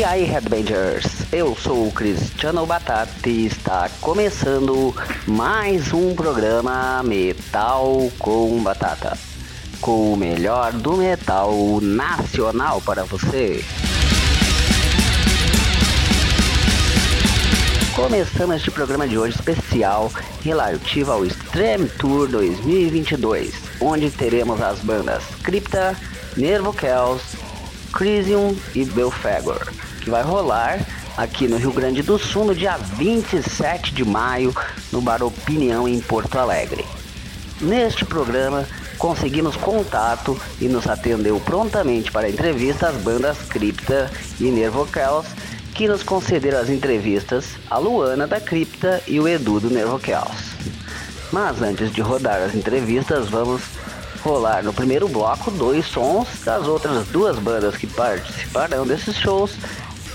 E aí, Headbangers? Eu sou o Cristiano Batata e está começando mais um programa Metal com Batata. Com o melhor do metal nacional para você. Começando este programa de hoje especial relativo ao Extreme Tour 2022, onde teremos as bandas Crypta, Nervo Chaos, Crisium e Belfagor, que vai rolar aqui no Rio Grande do Sul no dia 27 de maio no Bar Opinião em Porto Alegre. Neste programa conseguimos contato e nos atendeu prontamente para a entrevista as bandas Crypta e Nervo Chaos, que nos concederam as entrevistas a Luana da Cripta e o Edu do Nervo Chaos. Mas antes de rodar as entrevistas, vamos rolar no primeiro bloco dois sons das outras duas bandas que participarão desses shows,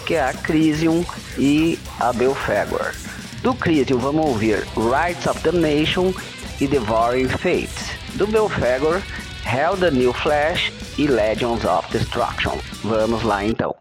que é a Crisium e a Belfagor. Do Crisium vamos ouvir Rights of the Nation e Devouring Fate. Do Belfagor, Hell the New Flash e Legends of Destruction. Vamos lá então.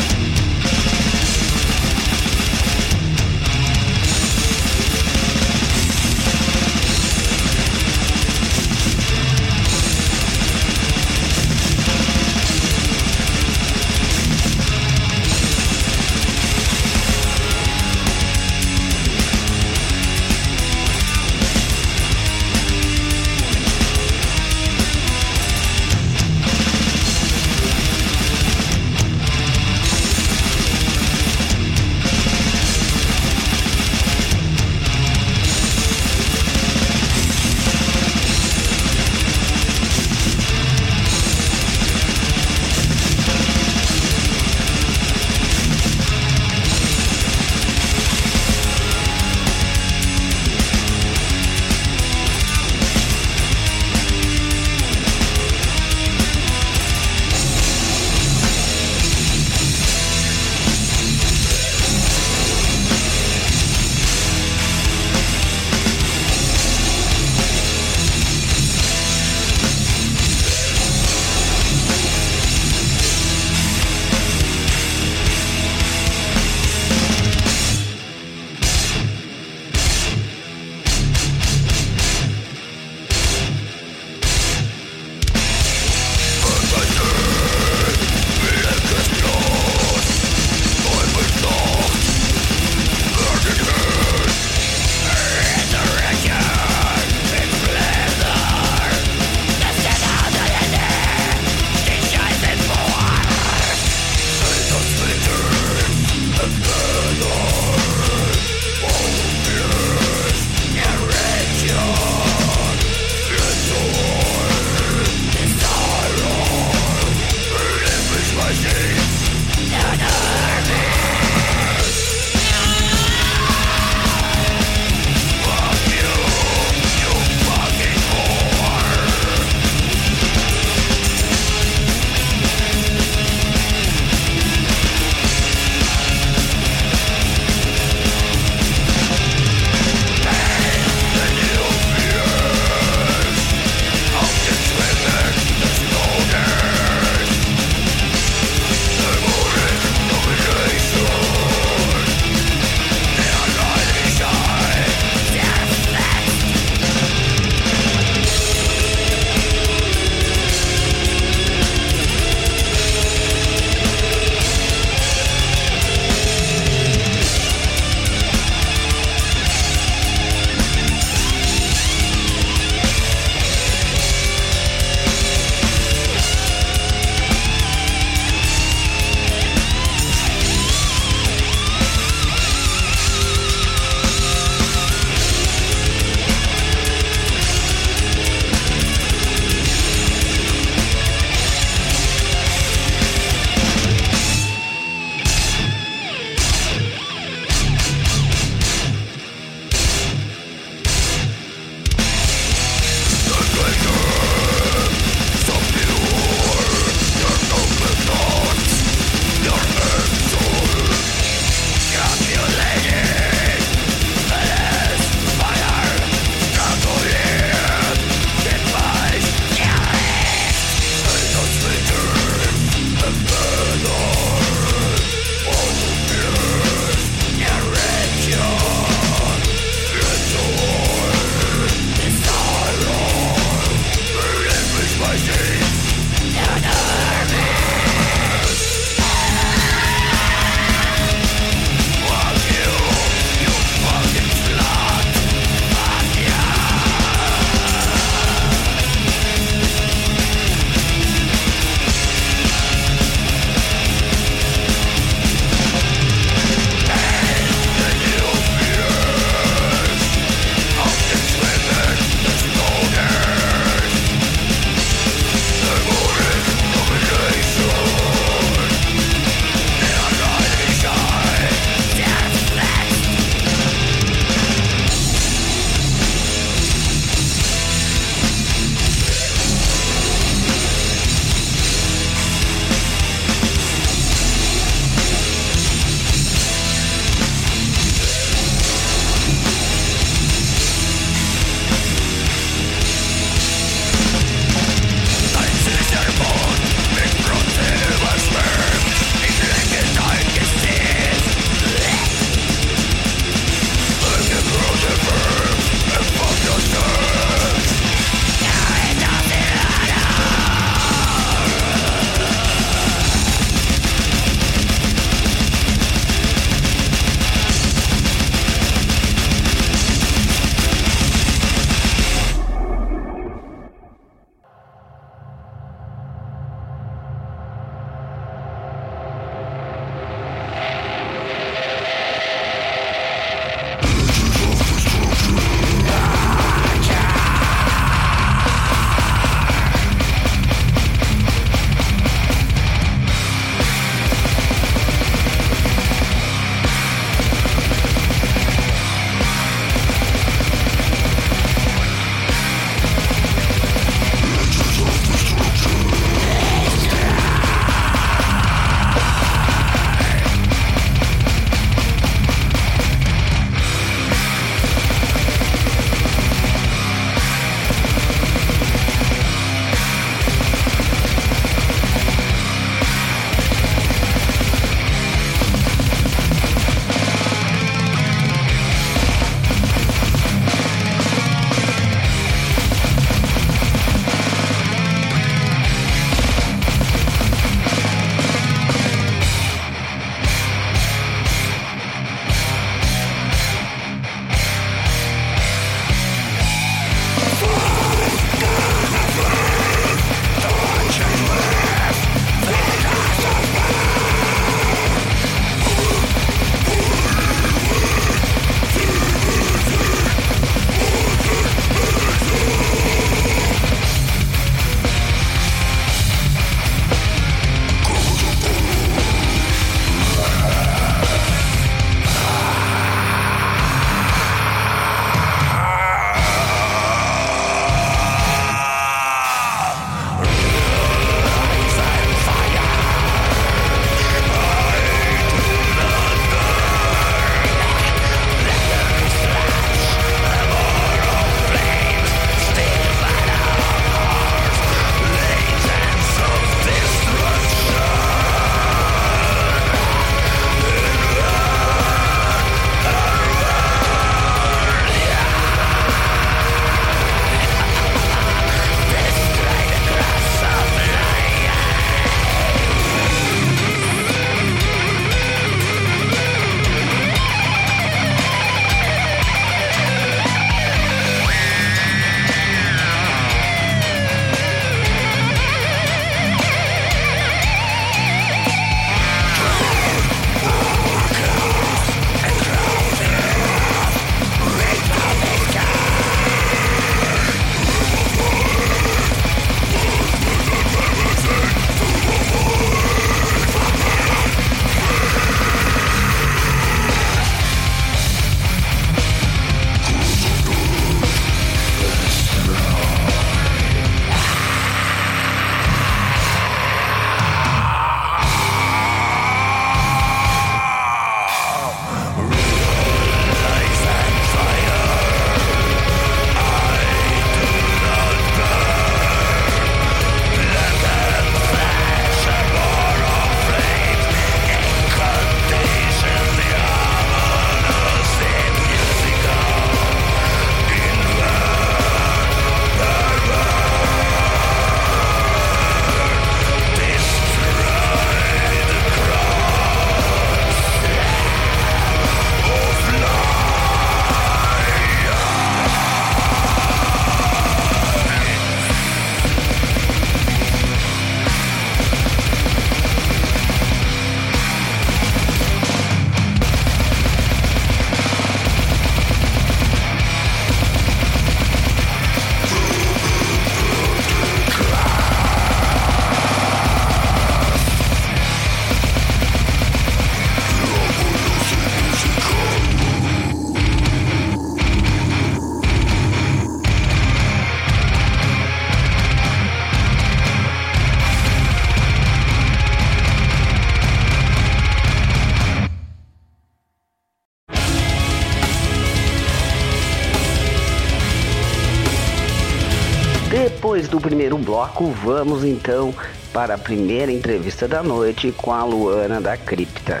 Primeiro bloco, vamos então para a primeira entrevista da noite com a Luana da Cripta.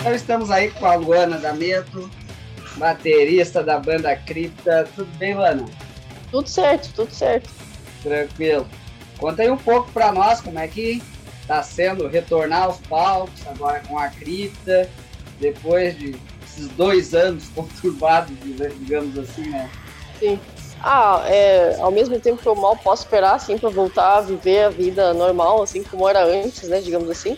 Então estamos aí com a Luana da Meto, baterista da banda Cripta. Tudo bem, Luana? Tudo certo, tudo certo. Tranquilo. Conta aí um pouco para nós como é que está sendo retornar aos palcos agora com a cripta, depois de esses dois anos conturbados, digamos assim, né? Sim. Ah, é, ao mesmo tempo que eu mal posso esperar, assim, para voltar a viver a vida normal, assim, como era antes, né, digamos assim.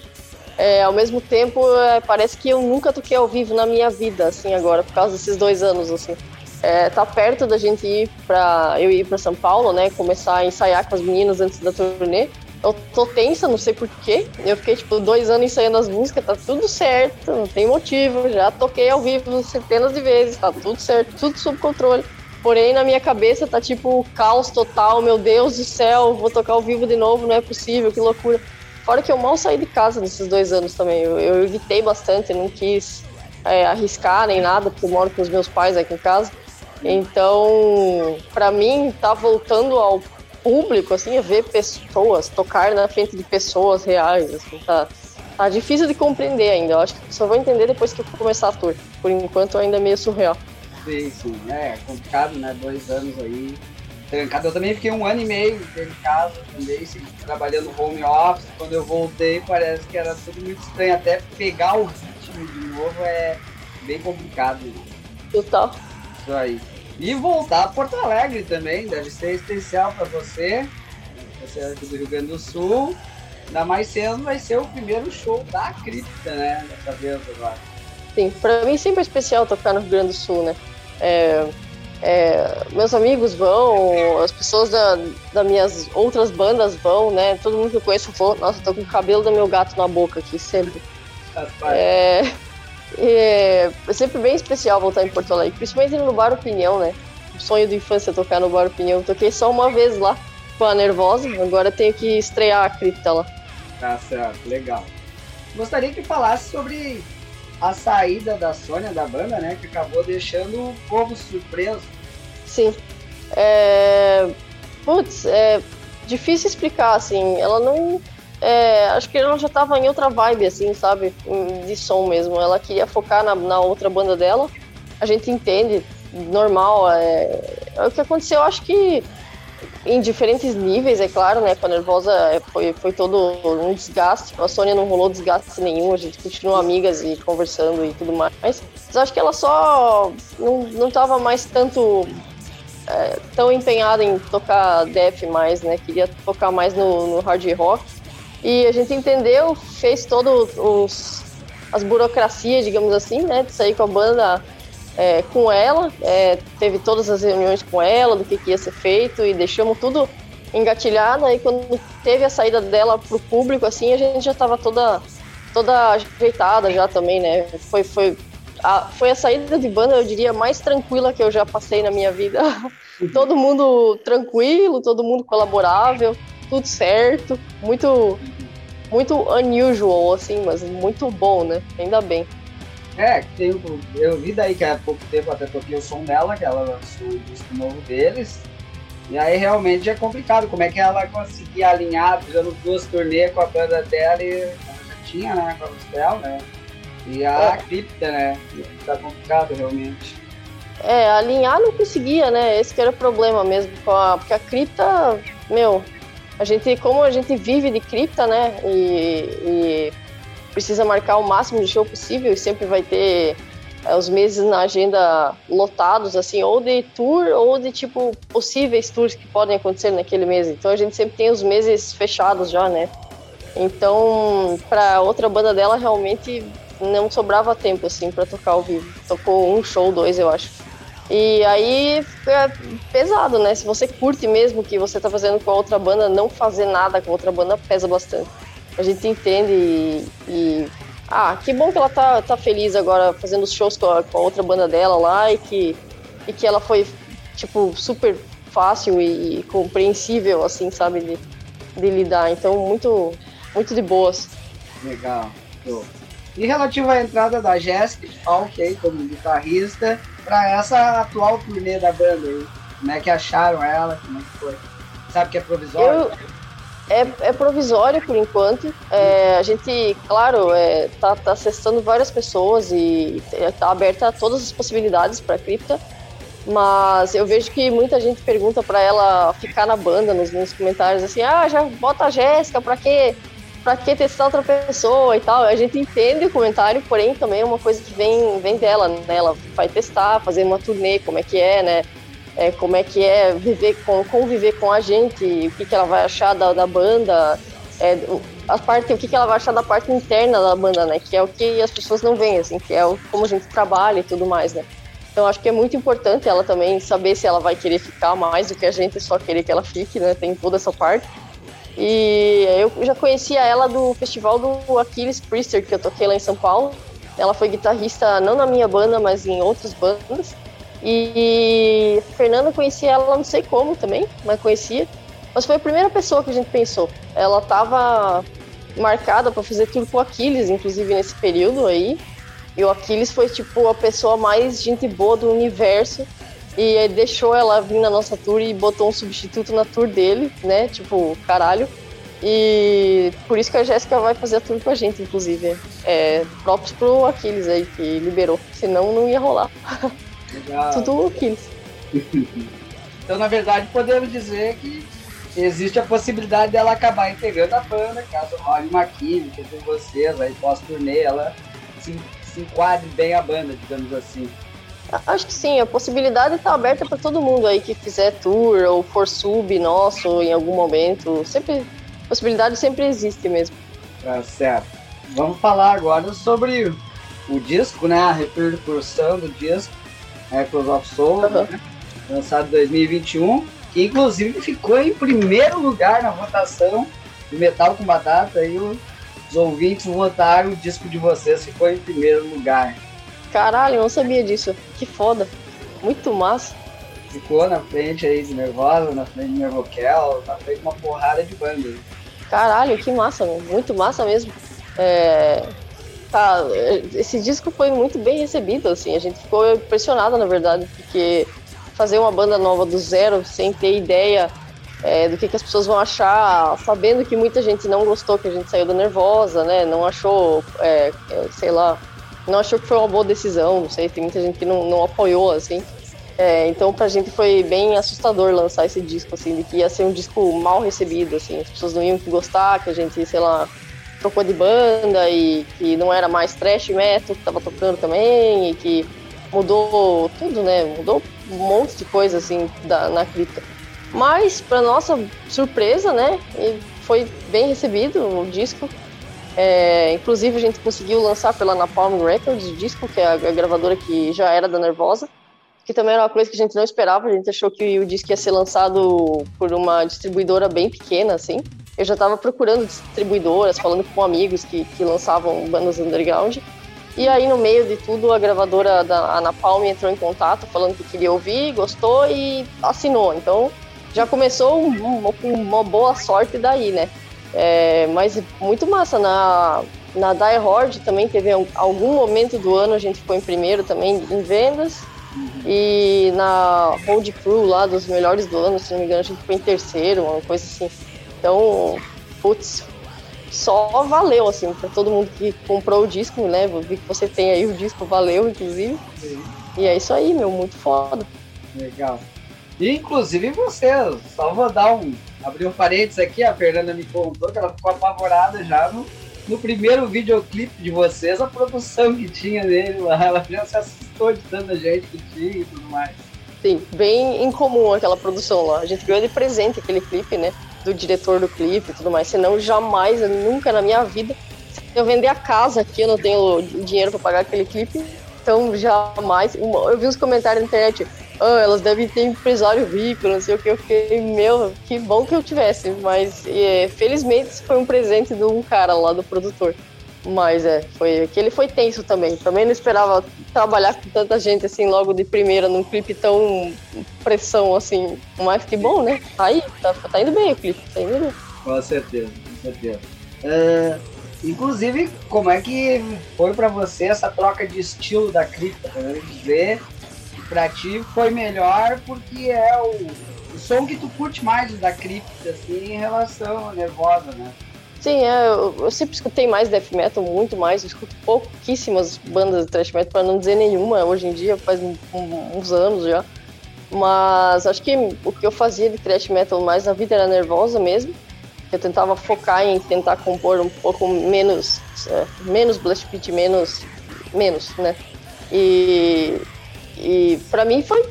É, ao mesmo tempo, é, parece que eu nunca toquei ao vivo na minha vida, assim, agora, por causa desses dois anos, assim. É, tá perto da gente ir para eu ir para São Paulo, né, começar a ensaiar com as meninas antes da turnê. Eu tô tensa, não sei porquê. Eu fiquei, tipo, dois anos ensaiando as músicas, tá tudo certo, não tem motivo. Já toquei ao vivo centenas de vezes, tá tudo certo, tudo sob controle. Porém, na minha cabeça tá tipo caos total, meu Deus do céu, vou tocar ao vivo de novo, não é possível, que loucura. Fora que eu mal saí de casa nesses dois anos também. Eu, eu evitei bastante, não quis é, arriscar nem nada, porque eu moro com os meus pais aqui em casa. Então, para mim, tá voltando ao público, assim, é ver pessoas, tocar na frente de pessoas reais, assim, tá, tá difícil de compreender ainda. Eu acho que só vou entender depois que eu começar a tour. Por enquanto ainda é meio surreal. Sim, sim, é complicado, né? Dois anos aí trancado. Eu também fiquei um ano e meio em casa também, trabalhando home office. Quando eu voltei, parece que era tudo muito estranho. Até pegar o ritmo de novo é bem complicado. Né? Total. Isso aí. E voltar a Porto Alegre também, deve ser especial para você. Você é aqui do Rio Grande do Sul. Ainda mais sendo, vai ser o primeiro show da Cripta, né? Dessa vez agora. Sim, para mim sempre é especial tocar no Rio Grande do Sul, né? É, é, meus amigos vão, as pessoas da, das minhas outras bandas vão, né? Todo mundo que eu conheço falou, nossa, tô com o cabelo do meu gato na boca aqui, sempre. É, é, é sempre bem especial voltar em Porto Alegre, principalmente no Bar Opinião, né? O sonho de infância tocar no Bar Opinião. Toquei só uma vez lá com a Nervosa, agora tenho que estrear a cripta lá. Tá certo, legal. Gostaria que falasse sobre a saída da Sônia da banda, né? Que acabou deixando o povo surpreso. Sim. É... Putz, é difícil explicar, assim. Ela não é, acho que ela já tava em outra vibe, assim, sabe? De som mesmo. Ela queria focar na, na outra banda dela. A gente entende, normal. É, é o que aconteceu, acho que em diferentes níveis, é claro, né? Com a Nervosa é, foi, foi todo um desgaste. A Sônia não rolou desgaste nenhum, a gente continuou amigas e conversando e tudo mais. Mas acho que ela só não, não tava mais tanto é, tão empenhada em tocar death mais, né? Queria tocar mais no, no hard rock. E a gente entendeu, fez todas as burocracias, digamos assim, né, de sair com a banda é, com ela, é, teve todas as reuniões com ela, do que, que ia ser feito, e deixamos tudo engatilhado. Aí quando teve a saída dela pro público, assim, a gente já estava toda, toda ajeitada já também, né? Foi, foi, a, foi a saída de banda, eu diria, mais tranquila que eu já passei na minha vida. todo mundo tranquilo, todo mundo colaborável tudo certo, muito muito unusual, assim, mas muito bom, né? Ainda bem. É, tem, eu vi daí que há pouco tempo até toquei o som dela, que ela lançou o disco novo deles. E aí realmente é complicado, como é que ela conseguia alinhar, fazendo duas turnês com a banda dela e ela já tinha, né, com a Gospel, né? E a é. cripta, né? Tá complicado realmente. É, alinhar não conseguia, né? Esse que era o problema mesmo, com a, porque a cripta, meu, a gente, como a gente vive de cripta, né? E, e precisa marcar o máximo de show possível e sempre vai ter é, os meses na agenda lotados, assim, ou de tour ou de tipo possíveis tours que podem acontecer naquele mês. Então a gente sempre tem os meses fechados já, né? Então, para outra banda dela realmente não sobrava tempo assim para tocar ao vivo. Tocou um show, dois, eu acho. E aí é pesado, né? Se você curte mesmo que você tá fazendo com a outra banda, não fazer nada com a outra banda pesa bastante. A gente entende e, e... ah, que bom que ela tá, tá feliz agora fazendo os shows com a, com a outra banda dela lá e que, e que ela foi, tipo, super fácil e, e compreensível, assim, sabe, de, de lidar. Então, muito, muito de boas. Legal. E relativo à entrada da Jéssica aí como guitarrista para essa atual turnê da banda aí, como é que acharam ela, como é que foi? Sabe que é provisório? Eu é, é provisório por enquanto. É, a gente, claro, é, tá, tá acessando várias pessoas e tá aberta a todas as possibilidades para a cripta. Mas eu vejo que muita gente pergunta para ela ficar na banda nos, nos, comentários assim: ah, já bota a Jéssica, pra quê? Pra que testar outra pessoa e tal? A gente entende o comentário, porém também é uma coisa que vem, vem dela, né? Ela vai testar, fazer uma turnê, como é que é, né? é, como é que é viver com, conviver com a gente, o que, que ela vai achar da, da banda, é, a parte, o que, que ela vai achar da parte interna da banda, né? Que é o que as pessoas não veem, assim, que é o, como a gente trabalha e tudo mais, né? Então acho que é muito importante ela também saber se ela vai querer ficar mais do que a gente só querer que ela fique, né? Tem toda essa parte. E eu já conhecia ela do festival do Aquiles Priester, que eu toquei lá em São Paulo. Ela foi guitarrista não na minha banda, mas em outras bandas. E a Fernanda conhecia ela, não sei como também, mas conhecia. Mas foi a primeira pessoa que a gente pensou. Ela estava marcada para fazer tudo com o Aquiles, inclusive nesse período aí. E o Aquiles foi tipo a pessoa mais gente boa do universo. E aí deixou ela vir na nossa tour e botou um substituto na tour dele, né? Tipo, caralho. E por isso que a Jéssica vai fazer a tour com a gente, inclusive. É, próprios pro Aquiles aí, que liberou. Senão não ia rolar. Legal. Tudo Aquiles. então, na verdade, podemos dizer que existe a possibilidade dela acabar integrando a banda, caso role uma química com vocês, aí pós-turnê ela se, se enquadre bem a banda, digamos assim. Acho que sim, a possibilidade está aberta para todo mundo aí que fizer tour ou for sub nosso em algum momento. Sempre, possibilidade sempre existe mesmo. Tá certo. Vamos falar agora sobre o disco, né? A repercussão do disco. Echoes of Soul, uhum. né? lançado em 2021, que inclusive ficou em primeiro lugar na votação do Metal com Batata e os ouvintes votaram o disco de vocês ficou em primeiro lugar. Caralho, eu não sabia disso. Que foda. Muito massa. Ficou na frente aí de Nervosa, na frente de Nervoquel, na frente de uma porrada de bandas. Caralho, que massa, mano. muito massa mesmo. É, tá, esse disco foi muito bem recebido, assim, a gente ficou impressionado, na verdade, porque fazer uma banda nova do zero, sem ter ideia é, do que, que, as pessoas vão achar, sabendo que muita gente não gostou que a gente saiu da Nervosa, né, não achou, é, é, sei lá, não achou que foi uma boa decisão, não sei, tem muita gente que não, não apoiou, assim, é, então pra gente foi bem assustador lançar esse disco, assim, de que ia ser um disco mal recebido, assim, as pessoas não iam gostar, que a gente, sei lá, trocou de banda e que não era mais trash metal que tava tocando também e que mudou tudo, né? Mudou um monte de coisa assim da, na cripta. Mas, para nossa surpresa, né? Foi bem recebido o disco. É, inclusive, a gente conseguiu lançar pela Napalm Records o disco, que é a, gravadora que já era da Nervosa que também era uma coisa que a gente não esperava. A gente achou que o disco ia ser lançado por uma distribuidora bem pequena, assim eu já estava procurando distribuidoras, falando com amigos que, que lançavam bandas underground. E aí, no meio de tudo, a gravadora da Anapalm entrou em contato, falando que queria ouvir, gostou e assinou. Então, já começou uma, uma boa sorte daí, né? É, mas muito massa. Na, na Die Hard também teve algum momento do ano, a gente ficou em primeiro também em vendas. E na Hold Crew lá, dos melhores do ano, se não me engano, a gente ficou em terceiro, uma coisa assim. Então, putz, só valeu, assim, pra todo mundo que comprou o disco, né? Vi que você tem aí o disco, valeu, inclusive. Sim. E é isso aí, meu, muito foda. Legal. E, inclusive você, só vou dar um. Abrir um parênteses aqui, a Fernanda me contou que ela ficou apavorada já no, no primeiro videoclipe de vocês, a produção que tinha nele lá. Ela já se assustou de tanta gente que tinha e tudo mais. Sim, bem incomum aquela produção lá. A gente ganhou de presente aquele clipe, né? do diretor do clipe e tudo mais. Senão, jamais, nunca na minha vida, se eu vender a casa aqui, eu não tenho dinheiro para pagar aquele clipe. Então, jamais. Eu vi uns comentários na internet, ah, elas devem ter empresário rico, não sei o que. Eu fiquei, meu, que bom que eu tivesse. Mas, é, felizmente, foi um presente de um cara lá, do produtor. Mas é, foi que ele foi tenso também. Também não esperava trabalhar com tanta gente assim logo de primeira num clipe tão pressão assim. Mas que bom, né? Tá aí, tá, tá indo bem o clipe, tá indo bem. Com certeza, com certeza. É, Inclusive, como é que foi para você essa troca de estilo da cripta? Dizer que pra ti foi melhor porque é o, o som que tu curte mais da cripta, assim, em relação à nervosa, né? Sim, é, eu, eu, sempre escutei mais death metal, muito mais. Eu escuto pouquíssimas bandas de thrash metal, para não dizer nenhuma, hoje em dia, faz um, uns anos já. Mas acho que o que eu fazia de thrash metal mais na vida era nervosa mesmo. Eu tentava focar em tentar compor um pouco menos, é, menos blast beat, menos, menos, né? E e pra mim foi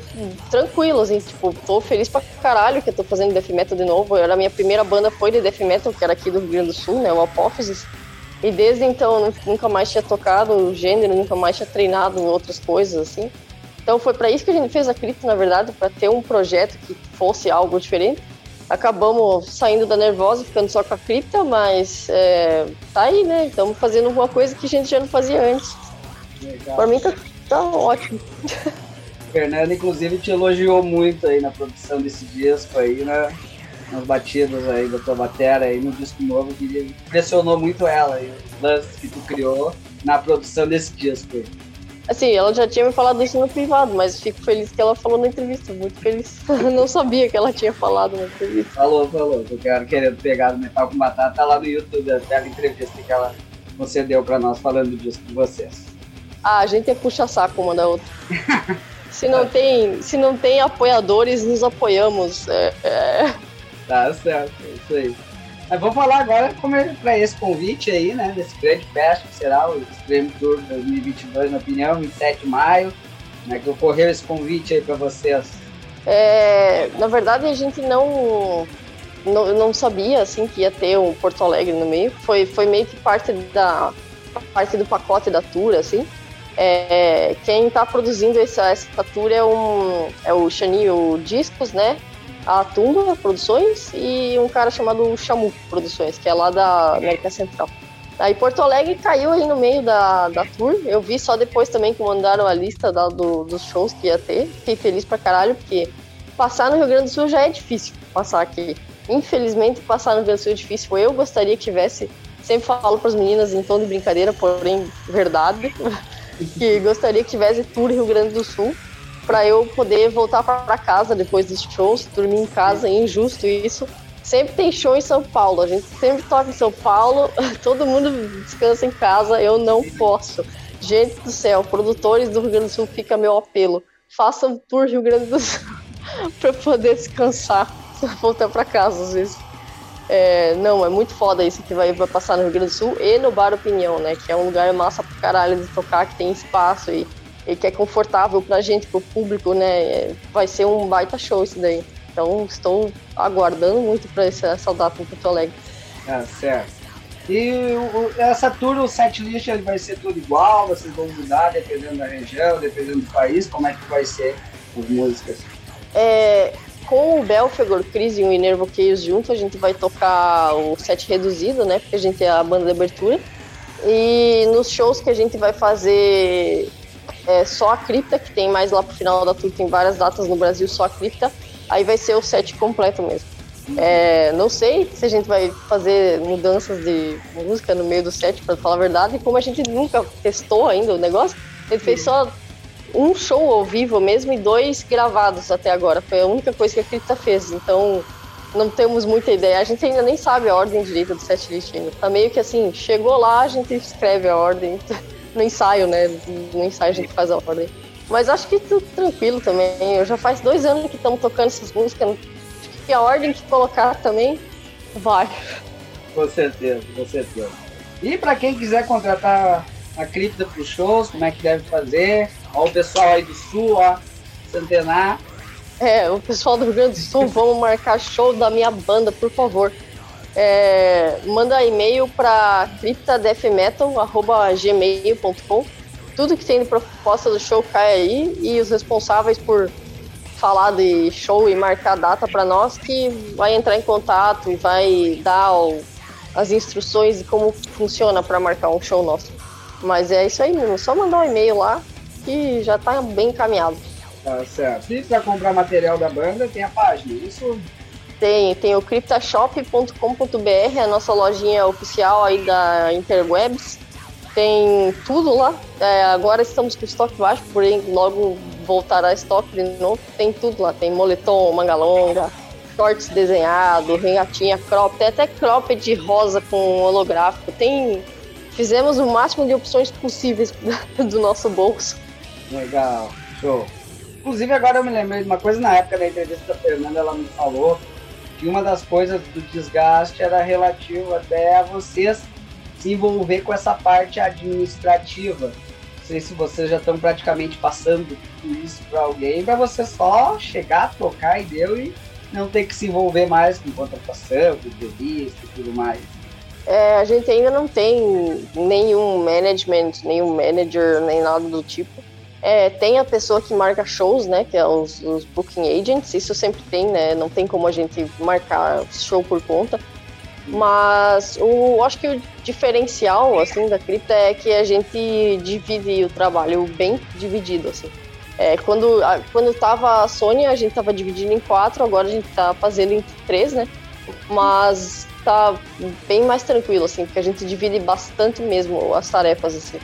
tranquilo, assim, tipo, tô feliz pra caralho que eu tô fazendo death metal de novo. Era a minha primeira banda foi de death metal, que era aqui do Rio Grande do Sul, né, o Apófisis. E desde então nunca mais tinha tocado o gênero, nunca mais tinha treinado outras coisas, assim. Então foi para isso que a gente fez a Cripto, na verdade, para ter um projeto que fosse algo diferente. Acabamos saindo da Nervosa, ficando só com a Cripta, mas é, tá aí, né? Estamos fazendo alguma coisa que a gente já não fazia antes. Legal. Pra mim tá Tá ótimo. Fernando, inclusive, te elogiou muito aí na produção desse disco aí, né? Nas batidas aí da tua bateria aí no disco novo, que impressionou muito ela aí, os lances que tu criou na produção desse disco aí. Assim, ela já tinha me falado isso no privado, mas fico feliz que ela falou na entrevista, muito feliz. Não sabia que ela tinha falado na entrevista. Falou, falou. O cara querendo pegar o metal com batata tá lá no YouTube, até a entrevista que ela concedeu para nós falando disso com vocês. Ah, a gente é puxa-saco uma da outra. se, não tem, se não tem apoiadores, nos apoiamos. É, é... Tá certo, é isso aí. Mas vamos falar agora como é para esse convite aí, né? Desse grande festa que será o Extreme Tour 2022, na opinião, 27 de maio. Como é que ocorreu esse convite aí para vocês? É, na verdade, a gente não, não, não sabia assim que ia ter um Porto Alegre no meio. Foi, foi meio que parte da parte do pacote da tour, assim. É, quem está produzindo essa, essa tour é, um, é o Chanil Discos, né? A Tumba Produções e um cara chamado Chamu Produções, que é lá da América Central. Aí Porto Alegre caiu aí no meio da, da tour. Eu vi só depois também que mandaram a lista da, do, dos shows que ia ter. Fiquei feliz pra caralho, porque passar no Rio Grande do Sul já é difícil passar aqui. Infelizmente, passar no Rio Grande do Sul é difícil. Eu gostaria que tivesse. Sempre falo para as meninas em tom de brincadeira, porém verdade que gostaria que tivesse tour Rio Grande do Sul para eu poder voltar para casa depois dos shows, dormir em casa, é injusto isso. Sempre tem show em São Paulo, a gente sempre toca em São Paulo, todo mundo descansa em casa, eu não posso. Gente do céu, produtores do Rio Grande do Sul, fica meu apelo. Façam tour Rio Grande do Sul para poder descansar, voltar para casa às vezes. É, não, é muito foda isso que vai, vai passar no Rio Grande do Sul e no Bar Opinião, né? Que é um lugar massa pra caralho de tocar, que tem espaço e, e que é confortável pra gente, pro público, né? É, vai ser um baita show isso daí. Então estou aguardando muito pra essa, essa data em Porto Alegre. Ah, certo. E o, essa tour, o set list vai ser tudo igual? Vocês vão mudar dependendo da região, dependendo do país? Como é que vai ser as músicas? É, com o Belfegor, Crisium e Nervo Chaos junto, a gente vai tocar o set reduzido, né? Porque a gente é a banda de abertura. E nos shows que a gente vai fazer é, só a cripta, que tem mais lá pro final da tour, tem várias datas no Brasil, só a cripta. Aí vai ser o set completo mesmo. É, não sei se a gente vai fazer mudanças de música no meio do set, para falar a verdade. Como a gente nunca testou ainda o negócio, ele fez só um show ao vivo mesmo e dois gravados até agora. Foi a única coisa que a Cripta fez. Então, não temos muita ideia. A gente ainda nem sabe a ordem direita do setlist ainda. Tá meio que assim, chegou lá, a gente escreve a ordem. No ensaio, né? No ensaio a gente faz a ordem. Mas acho que tudo tranquilo também. Eu já faz dois anos que estamos tocando essas músicas. Acho que a ordem que colocar também vai. Com certeza, com certeza. E para quem quiser contratar a cripta para os shows, como é que deve fazer? Ó, o pessoal aí do Sul, ó, Centenar. É, o pessoal do Rio Grande do Sul, vamos marcar show da minha banda, por favor. É, manda e-mail para criptadefmetal.gmail.com Tudo que tem de proposta do show cai aí e os responsáveis por falar de show e marcar data para nós que vai entrar em contato e vai dar o, as instruções de como funciona para marcar um show nosso. Mas é isso aí mesmo, só mandar um e-mail lá que já tá bem encaminhado. Tá certo. E para comprar material da banda tem a página, isso? Tem, tem o cryptashop.com.br, a nossa lojinha oficial aí da Interwebs. Tem tudo lá. É, agora estamos com estoque baixo, porém logo voltará estoque de novo. Tem tudo lá. Tem moletom, manga longa, shorts desenhado, regatinha crop, tem até cropped rosa com holográfico. Tem fizemos o máximo de opções possíveis do nosso bolso. Legal, show. Inclusive agora eu me lembrei de uma coisa na época da entrevista da Fernanda, ela me falou que uma das coisas do desgaste era relativo até a vocês se envolver com essa parte administrativa. Não sei se vocês já estão praticamente passando isso para alguém, para você só chegar, tocar e deu e não ter que se envolver mais com contratação, com entrevista e tudo mais. É, a gente ainda não tem nenhum management, nenhum manager, nem nada do tipo. É, tem a pessoa que marca shows, né? Que é os, os, booking agents, isso sempre tem, né? Não tem como a gente marcar show por conta. Mas o, acho que o diferencial, assim, da cripta é que a gente divide o trabalho bem dividido, assim. É, quando, a, quando tava a Sony, a gente tava dividindo em quatro, agora a gente tá fazendo em três, né? Mas tá bem mais tranquilo, assim, porque a gente divide bastante mesmo as tarefas, assim.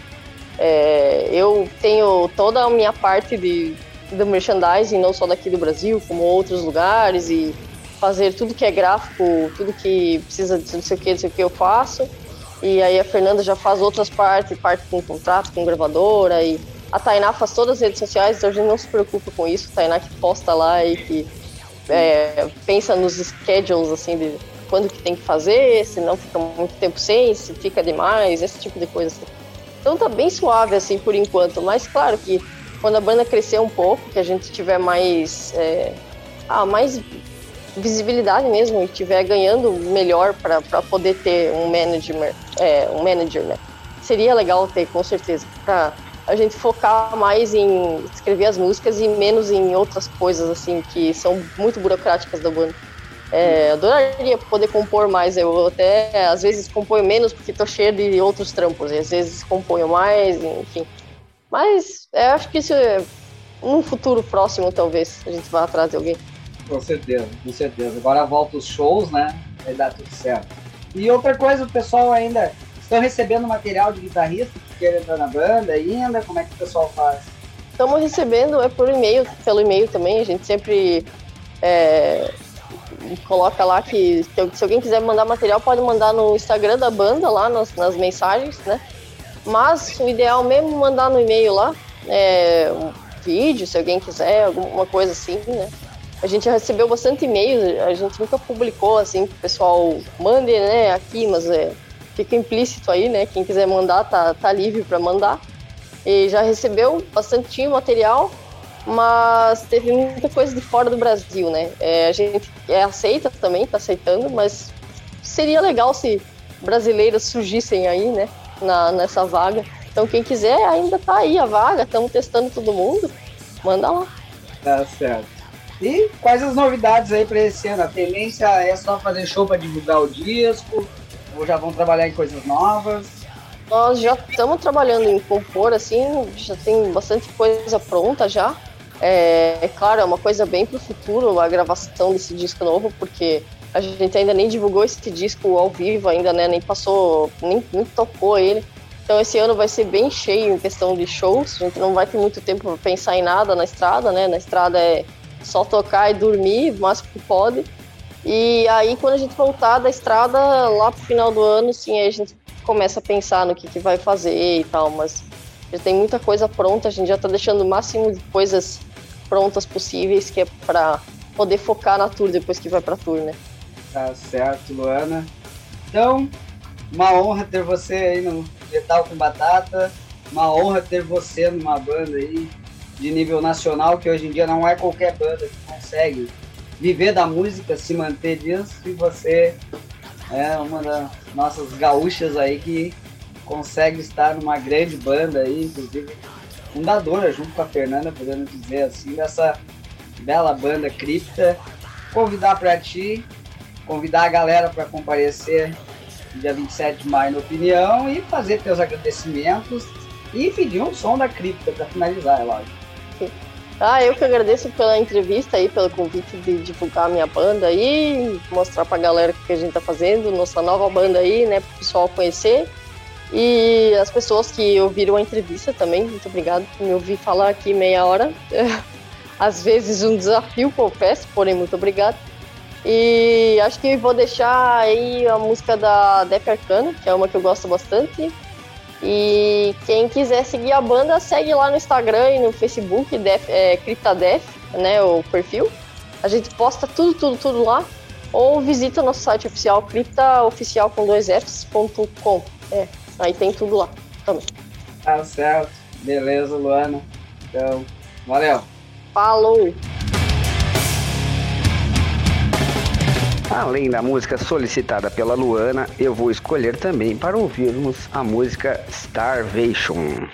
É, eu tenho toda a minha parte de, do merchandising, não só daqui do Brasil, como outros lugares, e fazer tudo que é gráfico, tudo que precisa de não sei o que, não sei o que eu faço. E aí a Fernanda já faz outras partes, parte com contrato, com gravadora, e a Tainá faz todas as redes sociais, então a gente não se preocupa com isso. A Tainá que posta lá e que é, pensa nos schedules, assim, de quando que tem que fazer, se não fica muito tempo sem, se fica demais, esse tipo de coisa. Assim. Então tá bem suave, assim, por enquanto. Mas claro que quando a banda crescer um pouco, que a gente tiver mais. É, ah, mais visibilidade mesmo e tiver ganhando melhor para poder ter um manager, é, um manager, né? Seria legal ter, com certeza, para a gente focar mais em escrever as músicas e menos em outras coisas assim que são muito burocráticas da banda. É, adoraria poder compor mais. Eu até às vezes componho menos porque tô cheio de outros trampos. E às vezes componho mais, enfim. Mas é, acho que isso é num futuro próximo, talvez, a gente vá atrás de alguém. Com certeza, com certeza. Agora volta os shows, né? Vai dar tudo certo. E outra coisa, o pessoal ainda estão recebendo material de guitarrista que quer entrar na banda ainda? Como é que o pessoal faz? Estamos recebendo é por e-mail, pelo e-mail também. A gente sempre é, coloca lá que, se alguém quiser mandar material, pode mandar no Instagram da banda, lá nas, nas mensagens, né? Mas o ideal mesmo é mandar no e-mail lá, é, um vídeo, se alguém quiser, alguma coisa assim, né? A gente recebeu bastante e-mails, a gente nunca publicou assim que o pessoal mande, né, aqui, mas é, fica implícito aí, né? Quem quiser mandar tá, tá livre para mandar. E já recebeu bastante material mas teve muita coisa de fora do Brasil, né? É, a gente é, aceita também, tá aceitando, mas seria legal se brasileiros surgissem aí, né? Na, nessa vaga. Então quem quiser ainda tá aí a vaga, estamos testando todo mundo. Manda lá. Tá certo. E quais as novidades aí para esse ano? A tendência é só fazer show para divulgar o disco? Ou já vão trabalhar em coisas novas? Nós já estamos trabalhando em compor, assim, já tem bastante coisa pronta já. É, é claro, é uma coisa bem pro futuro a gravação desse disco novo, porque a gente ainda nem divulgou esse disco ao vivo ainda, né? Nem passou, nem, nem tocou ele. Então esse ano vai ser bem cheio em questão de shows. A gente não vai ter muito tempo para pensar em nada na estrada, né? Na estrada é só tocar e dormir, o máximo que pode. E aí quando a gente voltar da estrada lá pro final do ano, sim, a gente começa a pensar no que, que vai fazer e tal, mas já tem muita coisa pronta, a gente já tá deixando o máximo de coisas prontas possíveis, que é para poder focar na tour depois que vai pra tour, né? Tá certo, Luana. Então, uma honra ter você aí no Metal com Batata, uma honra ter você numa banda aí de nível nacional, que hoje em dia não é qualquer banda que consegue viver da música, se manter disso, e você é uma das nossas gaúchas aí que consegue estar numa grande banda aí, inclusive fundadora, junto com a Fernanda, podemos dizer assim, dessa bela banda Cripta. Convidar para ti, convidar a galera para comparecer dia 27 de maio na Opinião e fazer teus agradecimentos e pedir um som da Cripta para finalizar, é lógico. Ah, eu que agradeço pela entrevista aí, pelo convite de divulgar a minha banda aí, mostrar pra galera o que a gente tá fazendo, nossa nova banda aí, né, pro pessoal conhecer. E as pessoas que ouviram a entrevista também, muito obrigado por me ouvir falar aqui meia hora. Às vezes um desafio, confesso, porém muito obrigado. E acho que vou deixar aí a música da Def Arcano, que é uma que eu gosto bastante. E quem quiser seguir a banda, segue lá no Instagram e no Facebook, Def, é, CryptaDef, né, o perfil. A gente posta tudo, tudo, tudo lá. Ou visita nosso site oficial, criptaoficial com dois Fs.com. É, aí tem tudo lá também. Tá certo. Beleza, Luana. Então, valeu. Falou! Além da música solicitada pela Luana, eu vou escolher também para ouvirmos a música Starvation.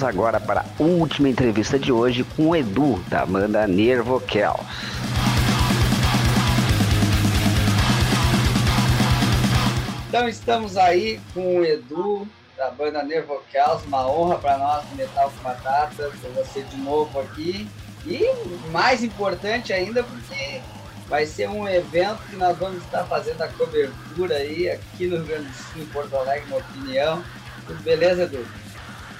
Vamos agora para a última entrevista de hoje com o Edu, da banda Nervo Chaos. Então estamos aí com o Edu, da banda Nervo Chaos, uma honra para nós, Metal com Batata, ter você de novo aqui. E mais importante ainda, porque vai ser um evento que nós vamos estar fazendo a cobertura aí aqui no Rio Grande do Sul, em Porto Alegre, na opinião. Tudo beleza, Edu?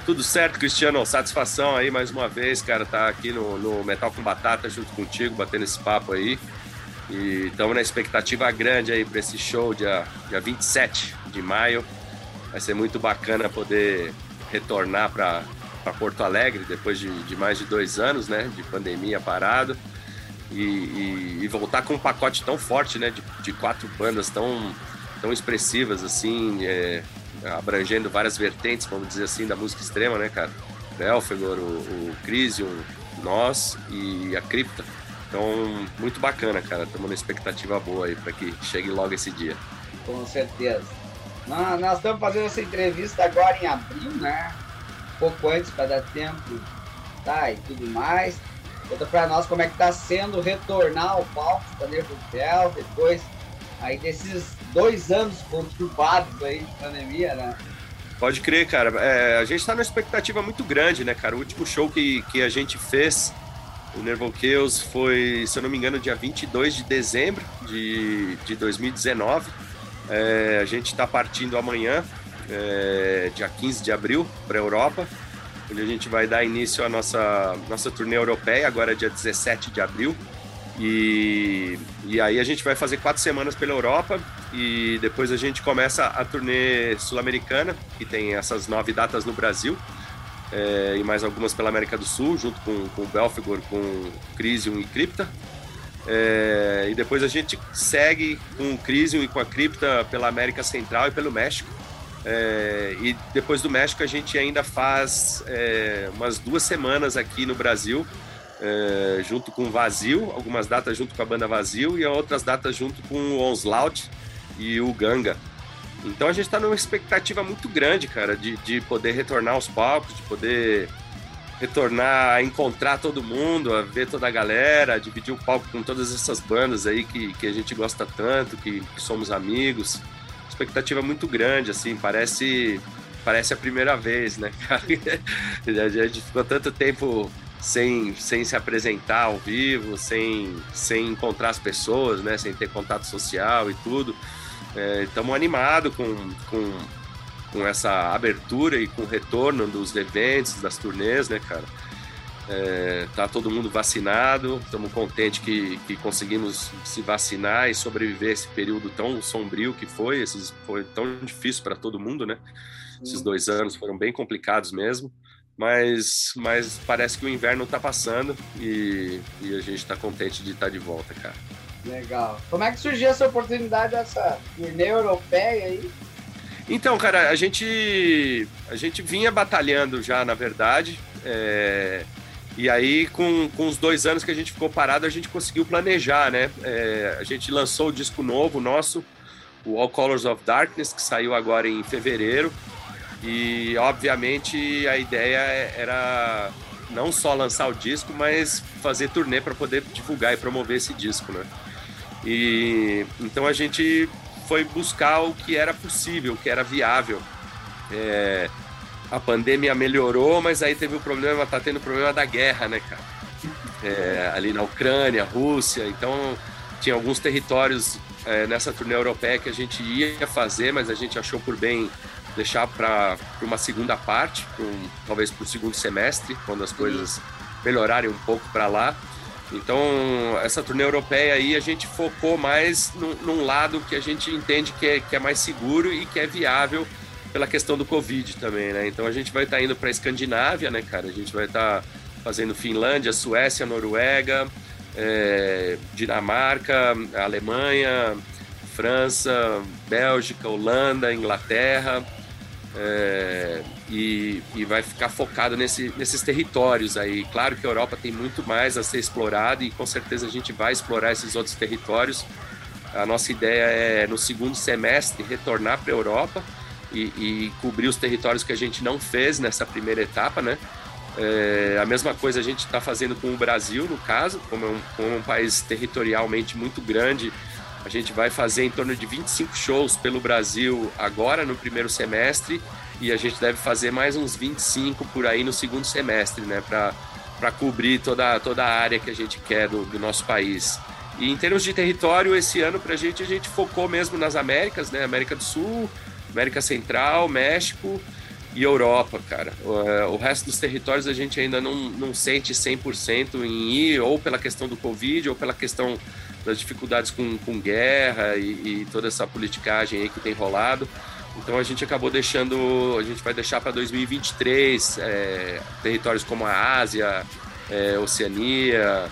Tudo certo, Cristiano. Satisfação aí mais uma vez, cara, tá aqui no, no Metal com Batata junto contigo, batendo esse papo aí. E estamos na expectativa grande aí para esse show dia, dia 27 de maio. Vai ser muito bacana poder retornar para Porto Alegre depois de, de, mais de dois anos, né, de pandemia parado. E, e, e voltar com um pacote tão forte, né, de, de quatro bandas tão, tão expressivas, assim, é, abrangendo várias vertentes, vamos dizer assim, da música extrema, né, cara? Belfegor, o, o Crisium, nós e a Cripta. Então, muito bacana, cara. Estamos numa expectativa boa aí para que chegue logo esse dia. Com certeza. Nós, estamos fazendo essa entrevista agora em abril, né? Pouco antes para dar tempo, tá? E tudo mais. Conta para nós como é que está sendo retornar ao palco da Nervo depois aí desses dois anos conturbados aí de pandemia, né? Pode crer, cara. É, a gente está numa expectativa muito grande, né, cara? O último show que, que a gente fez, o Nervo Chaos, foi, se eu não me engano, dia 22 de dezembro de, de 2019. É, a gente está partindo amanhã, é, dia 15 de abril, para a Europa, onde a gente vai dar início à nossa, nossa turnê europeia, agora dia 17 de abril. E, e aí a gente vai fazer quatro semanas pela Europa e depois a gente começa a turnê sul-americana, que tem essas nove datas no Brasil, é, e mais algumas pela América do Sul, junto com, com Belfegor, com Crisium e Cripta. É, e depois a gente segue com o Crisium e com a Cripta pela América Central e pelo México. É, e depois do México a gente ainda faz umas duas semanas aqui no Brasil, é, junto com Vazio, algumas datas junto com a banda Vazio e outras datas junto com o Onslaught e o Ganga. Então a gente está numa expectativa muito grande, cara, de, de poder retornar aos palcos, de poder retornar a encontrar todo mundo, a ver toda a galera, a dividir o palco com todas essas bandas aí que, que a gente gosta tanto, que, que somos amigos. Expectativa muito grande, assim, parece parece a primeira vez, né, cara? a gente ficou tanto tempo sem, sem se apresentar ao vivo, sem, sem encontrar as pessoas, né? Sem ter contato social e tudo. Estamos é, animados com, com, com essa abertura e com o retorno dos eventos, das turnês, né, cara? É, tá todo mundo vacinado, estamos contentes que, que conseguimos se vacinar e sobreviver esse período tão sombrio que foi, esses, foi tão difícil para todo mundo, né? Esses dois anos foram bem complicados mesmo mas, mas parece que o inverno está passando e, e, a gente está contente de estar tá de volta, cara. Legal. Como é que surgiu essa oportunidade dessa turnê europeia aí? Então, cara, a gente a gente vinha batalhando já, na verdade. É, e aí, com, com os dois anos que a gente ficou parado, a gente conseguiu planejar, né? É, a gente lançou o disco novo nosso, o All Colors of Darkness, que saiu agora em fevereiro. E, obviamente, a ideia era não só lançar o disco, mas fazer turnê para poder divulgar e promover esse disco, né? E então a gente foi buscar o que era possível, o que era viável. É, a pandemia melhorou, mas aí teve o problema, tá tendo o problema da guerra, né, cara? É, ali na Ucrânia, Rússia, então tinha alguns territórios é, nessa turnê europeia que a gente ia fazer, mas a gente achou por bem deixar para uma segunda parte, um, talvez para o segundo semestre, quando as coisas melhorarem um pouco para lá. Então, essa turnê europeia aí a gente focou mais num, num lado que a gente entende que é, que é, mais seguro e que é viável pela questão do Covid também, né? Então a gente vai estar tá indo para a Escandinávia, né, cara? A gente vai estar tá fazendo Finlândia, Suécia, Noruega, é, Dinamarca, Alemanha, França, Bélgica, Holanda, Inglaterra, é, e, e, vai ficar focado nesse, nesses territórios aí. Claro que a Europa tem muito mais a ser explorado e com certeza a gente vai explorar esses outros territórios. A nossa ideia é, no segundo semestre, retornar para a Europa e, e cobrir os territórios que a gente não fez nessa primeira etapa, né? É, a mesma coisa a gente está fazendo com o Brasil, no caso, como é um, como um país territorialmente muito grande, a gente vai fazer em torno de 25 shows pelo Brasil agora no primeiro semestre e a gente deve fazer mais uns 25 por aí no segundo semestre, né, para cobrir toda, toda a área que a gente quer do, do nosso país. E em termos de território, esse ano para a gente, a gente focou mesmo nas Américas, né, América do Sul, América Central, México e Europa, cara. O, é, o resto dos territórios a gente ainda não, não sente 100% em ir, ou pela questão do Covid, ou pela questão das dificuldades com, com guerra e, e toda essa politicagem aí que tem rolado. Então a gente acabou deixando, a gente vai deixar para 2023 é, territórios como a Ásia, é, Oceania,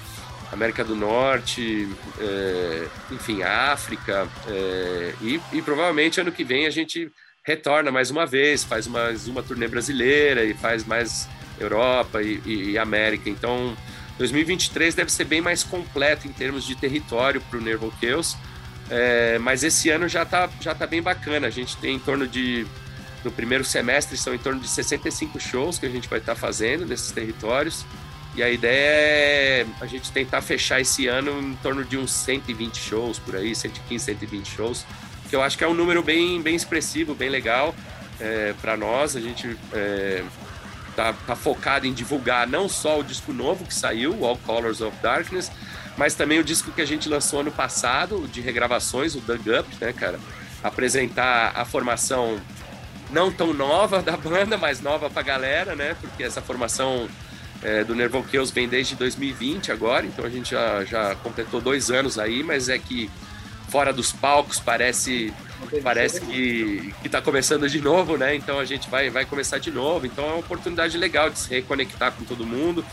América do Norte, é, enfim, a África, é, e, e, provavelmente ano que vem a gente retorna mais uma vez, faz mais uma turnê brasileira e faz mais Europa e, e, América. Então 2023 deve ser bem mais completo em termos de território para o Nervo Chaos, é, mas esse ano já está já tá bem bacana. A gente tem em torno de, no primeiro semestre, são em torno de 65 shows que a gente vai estar tá fazendo nesses territórios. E a ideia é a gente tentar fechar esse ano em torno de uns 120 shows por aí, 115, 120 shows, que eu acho que é um número bem, bem expressivo, bem legal é, para nós. A gente é, tá, tá focado em divulgar não só o disco novo que saiu, All Colors of Darkness, mas também o disco que a gente lançou ano passado, de regravações, o Dug Up, né, cara? Apresentar a formação não tão nova da banda, mas nova pra galera, né? Porque essa formação é, do Chaos vem desde 2020 agora, então a gente já, já completou dois anos aí, mas é que fora dos palcos parece parece que, que tá começando de novo, né? Então a gente vai, vai começar de novo. Então é uma oportunidade legal de se reconectar com todo mundo,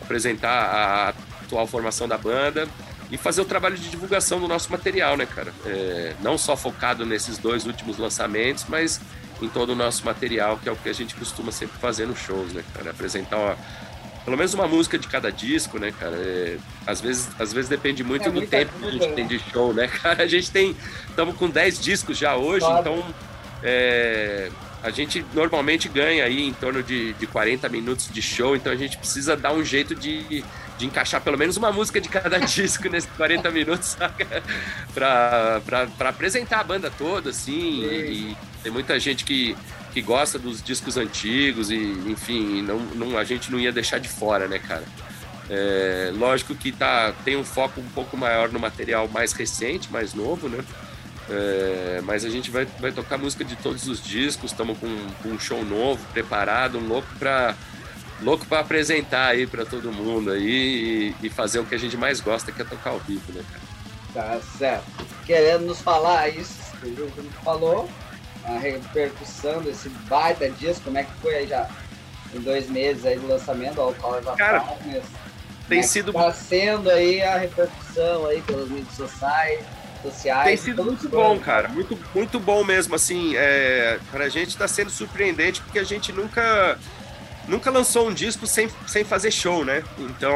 apresentar a atual formação da banda e fazer o trabalho de divulgação do nosso material, né, cara? É, não só focado nesses dois últimos lançamentos, mas em todo o nosso material, que é o que a gente costuma sempre fazer nos shows, né, cara? Apresentar uma, pelo menos uma música de cada disco, né, cara? É, às, vezes, às vezes depende muito é, do tempo que a gente tem de show, né, cara? A gente tem. Estamos com 10 discos já hoje, claro. então. É, a gente normalmente ganha aí em torno de, de 40 minutos de show, então a gente precisa dar um jeito de, de encaixar pelo menos uma música de cada disco nesses 40 minutos, saca? Pra, pra, pra apresentar a banda toda, assim. E, e tem muita gente que que gosta dos discos antigos e, enfim, não, não, a gente não ia deixar de fora, né, cara? É, lógico que tá, tem um foco um pouco maior no material mais recente, mais novo, né? É, mas a gente vai, vai tocar música de todos os discos, estamos com, com, um show novo, preparado, um louco para louco para apresentar aí para todo mundo aí e, e, fazer o que a gente mais gosta, que é tocar ao vivo, né, cara? Tá certo. Querendo nos falar isso, o que falou, a repercussão desse baita disco, como é que foi aí já em dois meses aí do lançamento, ao Colors of Cara, tem é sido... Tá sendo aí a repercussão aí pelas mídias sociais, sociais. Tem sido muito bom, cara, muito, muito bom mesmo, assim, é, pra gente tá sendo surpreendente, porque a gente nunca nunca lançou um disco sem, sem fazer show, né? Então,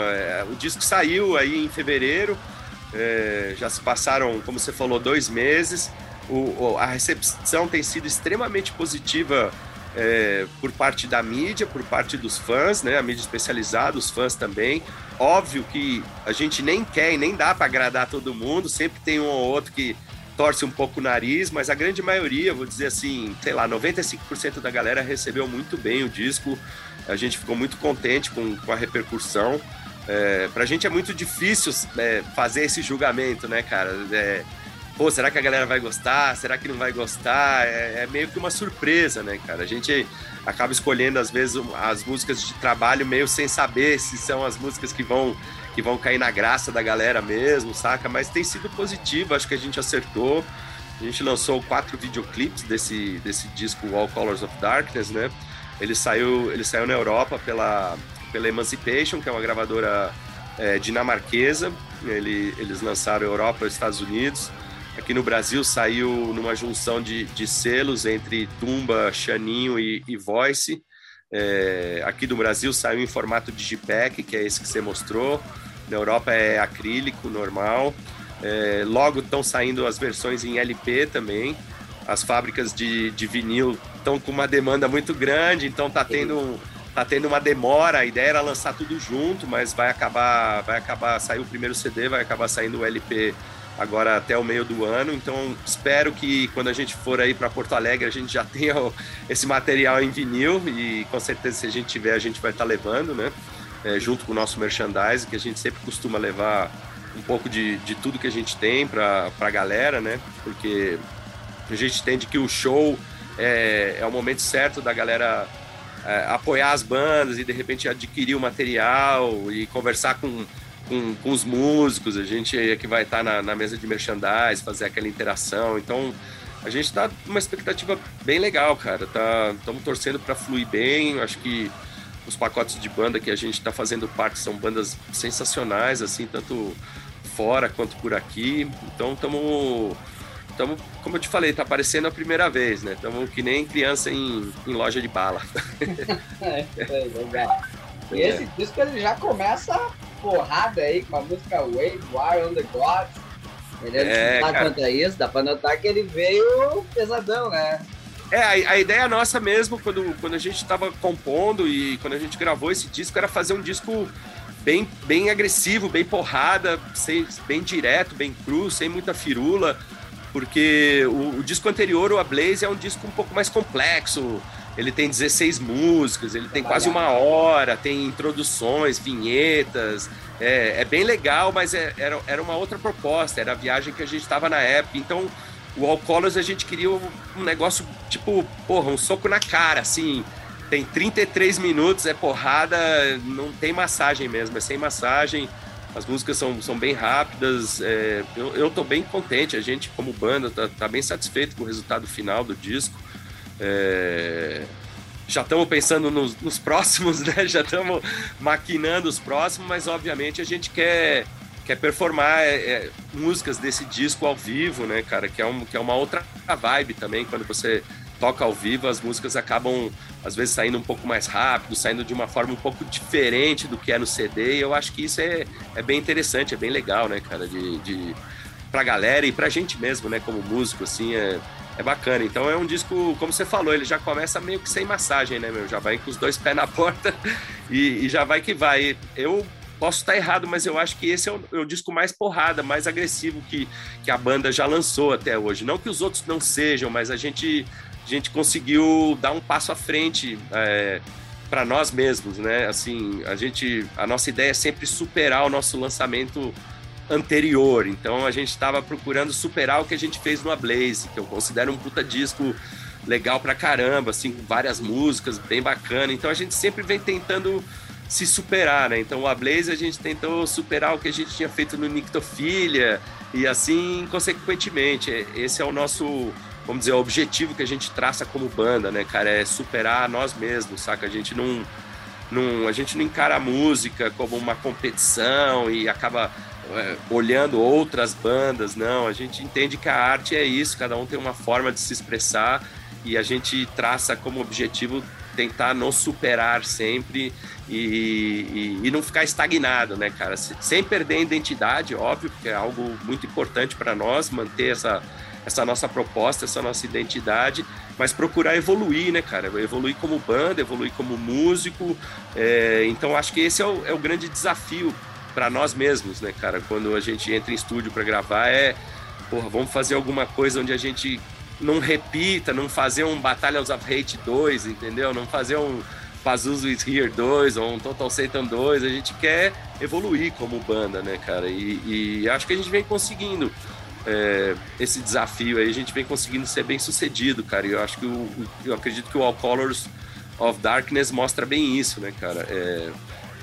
é, o disco saiu aí em fevereiro, é, já se passaram, como você falou, dois meses o, a recepção tem sido extremamente positiva é, por parte da mídia, por parte dos fãs, né? A mídia especializada, os fãs também. Óbvio que a gente nem quer e nem dá para agradar todo mundo, sempre tem um ou outro que torce um pouco o nariz, mas a grande maioria, vou dizer assim, sei lá, 95% da galera recebeu muito bem o disco. A gente ficou muito contente com, com a repercussão. É, pra gente é muito difícil é, fazer esse julgamento, né, cara? É, pô, será que a galera vai gostar? Será que não vai gostar? É, é, meio que uma surpresa, né, cara? A gente acaba escolhendo, às vezes, as músicas de trabalho meio sem saber se são as músicas que vão, que vão cair na graça da galera mesmo, saca? Mas tem sido positivo, acho que a gente acertou. A gente lançou quatro videoclipes desse, desse disco All Colors of Darkness, né? Ele saiu, ele saiu na Europa pela, pela Emancipation, que é uma gravadora é, dinamarquesa. Ele, eles lançaram Europa e Estados Unidos. Aqui no Brasil saiu numa junção de, de selos entre Tumba, Xaninho e, e Voice. É, aqui do Brasil saiu em formato Digipack, que é esse que você mostrou. Na Europa é acrílico, normal. É, logo estão saindo as versões em LP também. as fábricas de, de vinil estão com uma demanda muito grande, então tá tendo, tá tendo uma demora. A ideia era lançar tudo junto, mas vai acabar, vai acabar sair o primeiro CD, vai acabar saindo o LP agora até o meio do ano. Então espero que quando a gente for aí para Porto Alegre a gente já tenha esse material em vinil e com certeza se a gente tiver a gente vai estar tá levando, né? É, junto com o nosso merchandising que a gente sempre costuma levar um pouco de, de tudo que a gente tem para a galera, né? Porque a gente entende que o show é, é o momento certo da galera é, apoiar as bandas e de repente adquirir o material e conversar com, com, com os músicos. A gente é que vai estar na, na mesa de merchandise, fazer aquela interação. Então a gente está uma expectativa bem legal, cara. Estamos tá, torcendo para fluir bem. Acho que os pacotes de banda que a gente está fazendo parte são bandas sensacionais, assim, tanto fora quanto por aqui. Então estamos estamos, como eu te falei, tá aparecendo a primeira vez, né? Estamos que nem criança em, em loja de bala. é, é, legal. E esse disco ele já começa porrada aí com a música Wave, War on the Gods. Ele é, é contra isso, dá pra notar que ele veio pesadão, né? É, a, a, ideia nossa mesmo, quando, quando a gente estava compondo e quando a gente gravou esse disco, era fazer um disco bem, bem agressivo, bem porrada, sem, bem direto, bem cru, sem muita firula porque o, o, disco anterior, o A Blaze, é um disco um pouco mais complexo. Ele tem 16 músicas, ele tem quase uma hora, tem introduções, vinhetas. É, é bem legal, mas é, era, era uma outra proposta, era a viagem que a gente estava na época. Então, o All Colors a gente queria um negócio tipo, porra, um soco na cara, assim. Tem 33 minutos, é porrada, não tem massagem mesmo, é sem massagem. As músicas são, são bem rápidas. É, eu, eu tô bem contente. A gente, como banda, tá, tá bem satisfeito com o resultado final do disco. É, já estamos pensando nos, nos, próximos, né? Já estamos maquinando os próximos, mas obviamente a gente quer, quer performar é, é, músicas desse disco ao vivo, né, cara? Que é, um, que é uma outra vibe também, quando você toca ao vivo, as músicas acabam, às vezes, saindo um pouco mais rápido, saindo de uma forma um pouco diferente do que é no CD. E eu acho que isso é, é bem interessante, é bem legal, né, cara? De, de, pra galera e pra gente mesmo, né, como músico, assim, é, é bacana. Então é um disco, como você falou, ele já começa meio que sem massagem, né, meu? Já vai com os dois pés na porta e, e já vai que vai. Eu posso estar errado, mas eu acho que esse é o, é o, disco mais porrada, mais agressivo que, que a banda já lançou até hoje. Não que os outros não sejam, mas a gente a gente conseguiu dar um passo à frente é, para nós mesmos, né? Assim, a gente, a nossa ideia é sempre superar o nosso lançamento anterior. Então a gente estava procurando superar o que a gente fez no Ablaze, que eu considero um puta disco legal pra caramba, assim, com várias músicas, bem bacana. Então a gente sempre vem tentando se superar, né? Então o Ablaze a gente tentou superar o que a gente tinha feito no Nictofilia e assim consequentemente. Esse é o nosso vamos dizer, o objetivo que a gente traça como banda, né, cara, é superar nós mesmos, saca? A gente não, não, a gente não encara a música como uma competição e acaba olhando outras bandas, não. A gente entende que a arte é isso, cada um tem uma forma de se expressar e a gente traça como objetivo tentar nos superar sempre e, e, e, não ficar estagnado, né, cara? Sem perder a identidade, óbvio, porque é algo muito importante para nós manter essa essa nossa proposta, essa nossa identidade, mas procurar evoluir, né, cara? Evoluir como banda, evoluir como músico. É, então, acho que esse é o, é o grande desafio para nós mesmos, né, cara? Quando a gente entra em estúdio para gravar, é, porra, vamos fazer alguma coisa onde a gente não repita, não fazer um Battles of Hate 2, entendeu? Não fazer um Pazuzu is Here 2 ou um Total Satan 2. A gente quer evoluir como banda, né, cara? E, e acho que a gente vem conseguindo é, esse desafio aí, a gente vem conseguindo ser bem sucedido, cara. E eu acho que o, eu acredito que o All Colors of Darkness mostra bem isso, né, cara? É,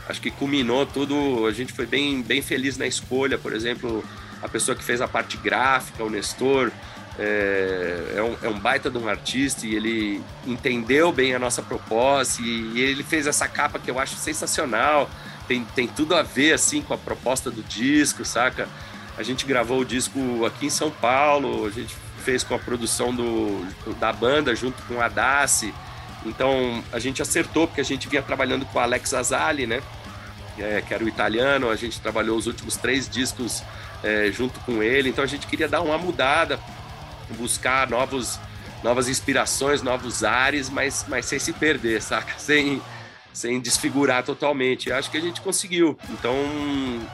acho que culminou tudo, a gente foi bem, bem feliz na escolha, por exemplo, a pessoa que fez a parte gráfica, o Nestor, é, é, um, é um baita de um artista e ele entendeu bem a nossa proposta e, e ele fez essa capa que eu acho sensacional, tem, tem tudo a ver, assim, com a proposta do disco, saca? A gente gravou o disco aqui em São Paulo, a gente fez com a produção do, da banda junto com a Daci. Então a gente acertou, porque a gente vinha trabalhando com o Alex Azali, né? É, que era o italiano, a gente trabalhou os últimos três discos é, junto com ele, então a gente queria dar uma mudada, buscar novos, novas inspirações, novos ares, mas, mas sem se perder, saca? Sem, sem desfigurar totalmente. Acho que a gente conseguiu. Então,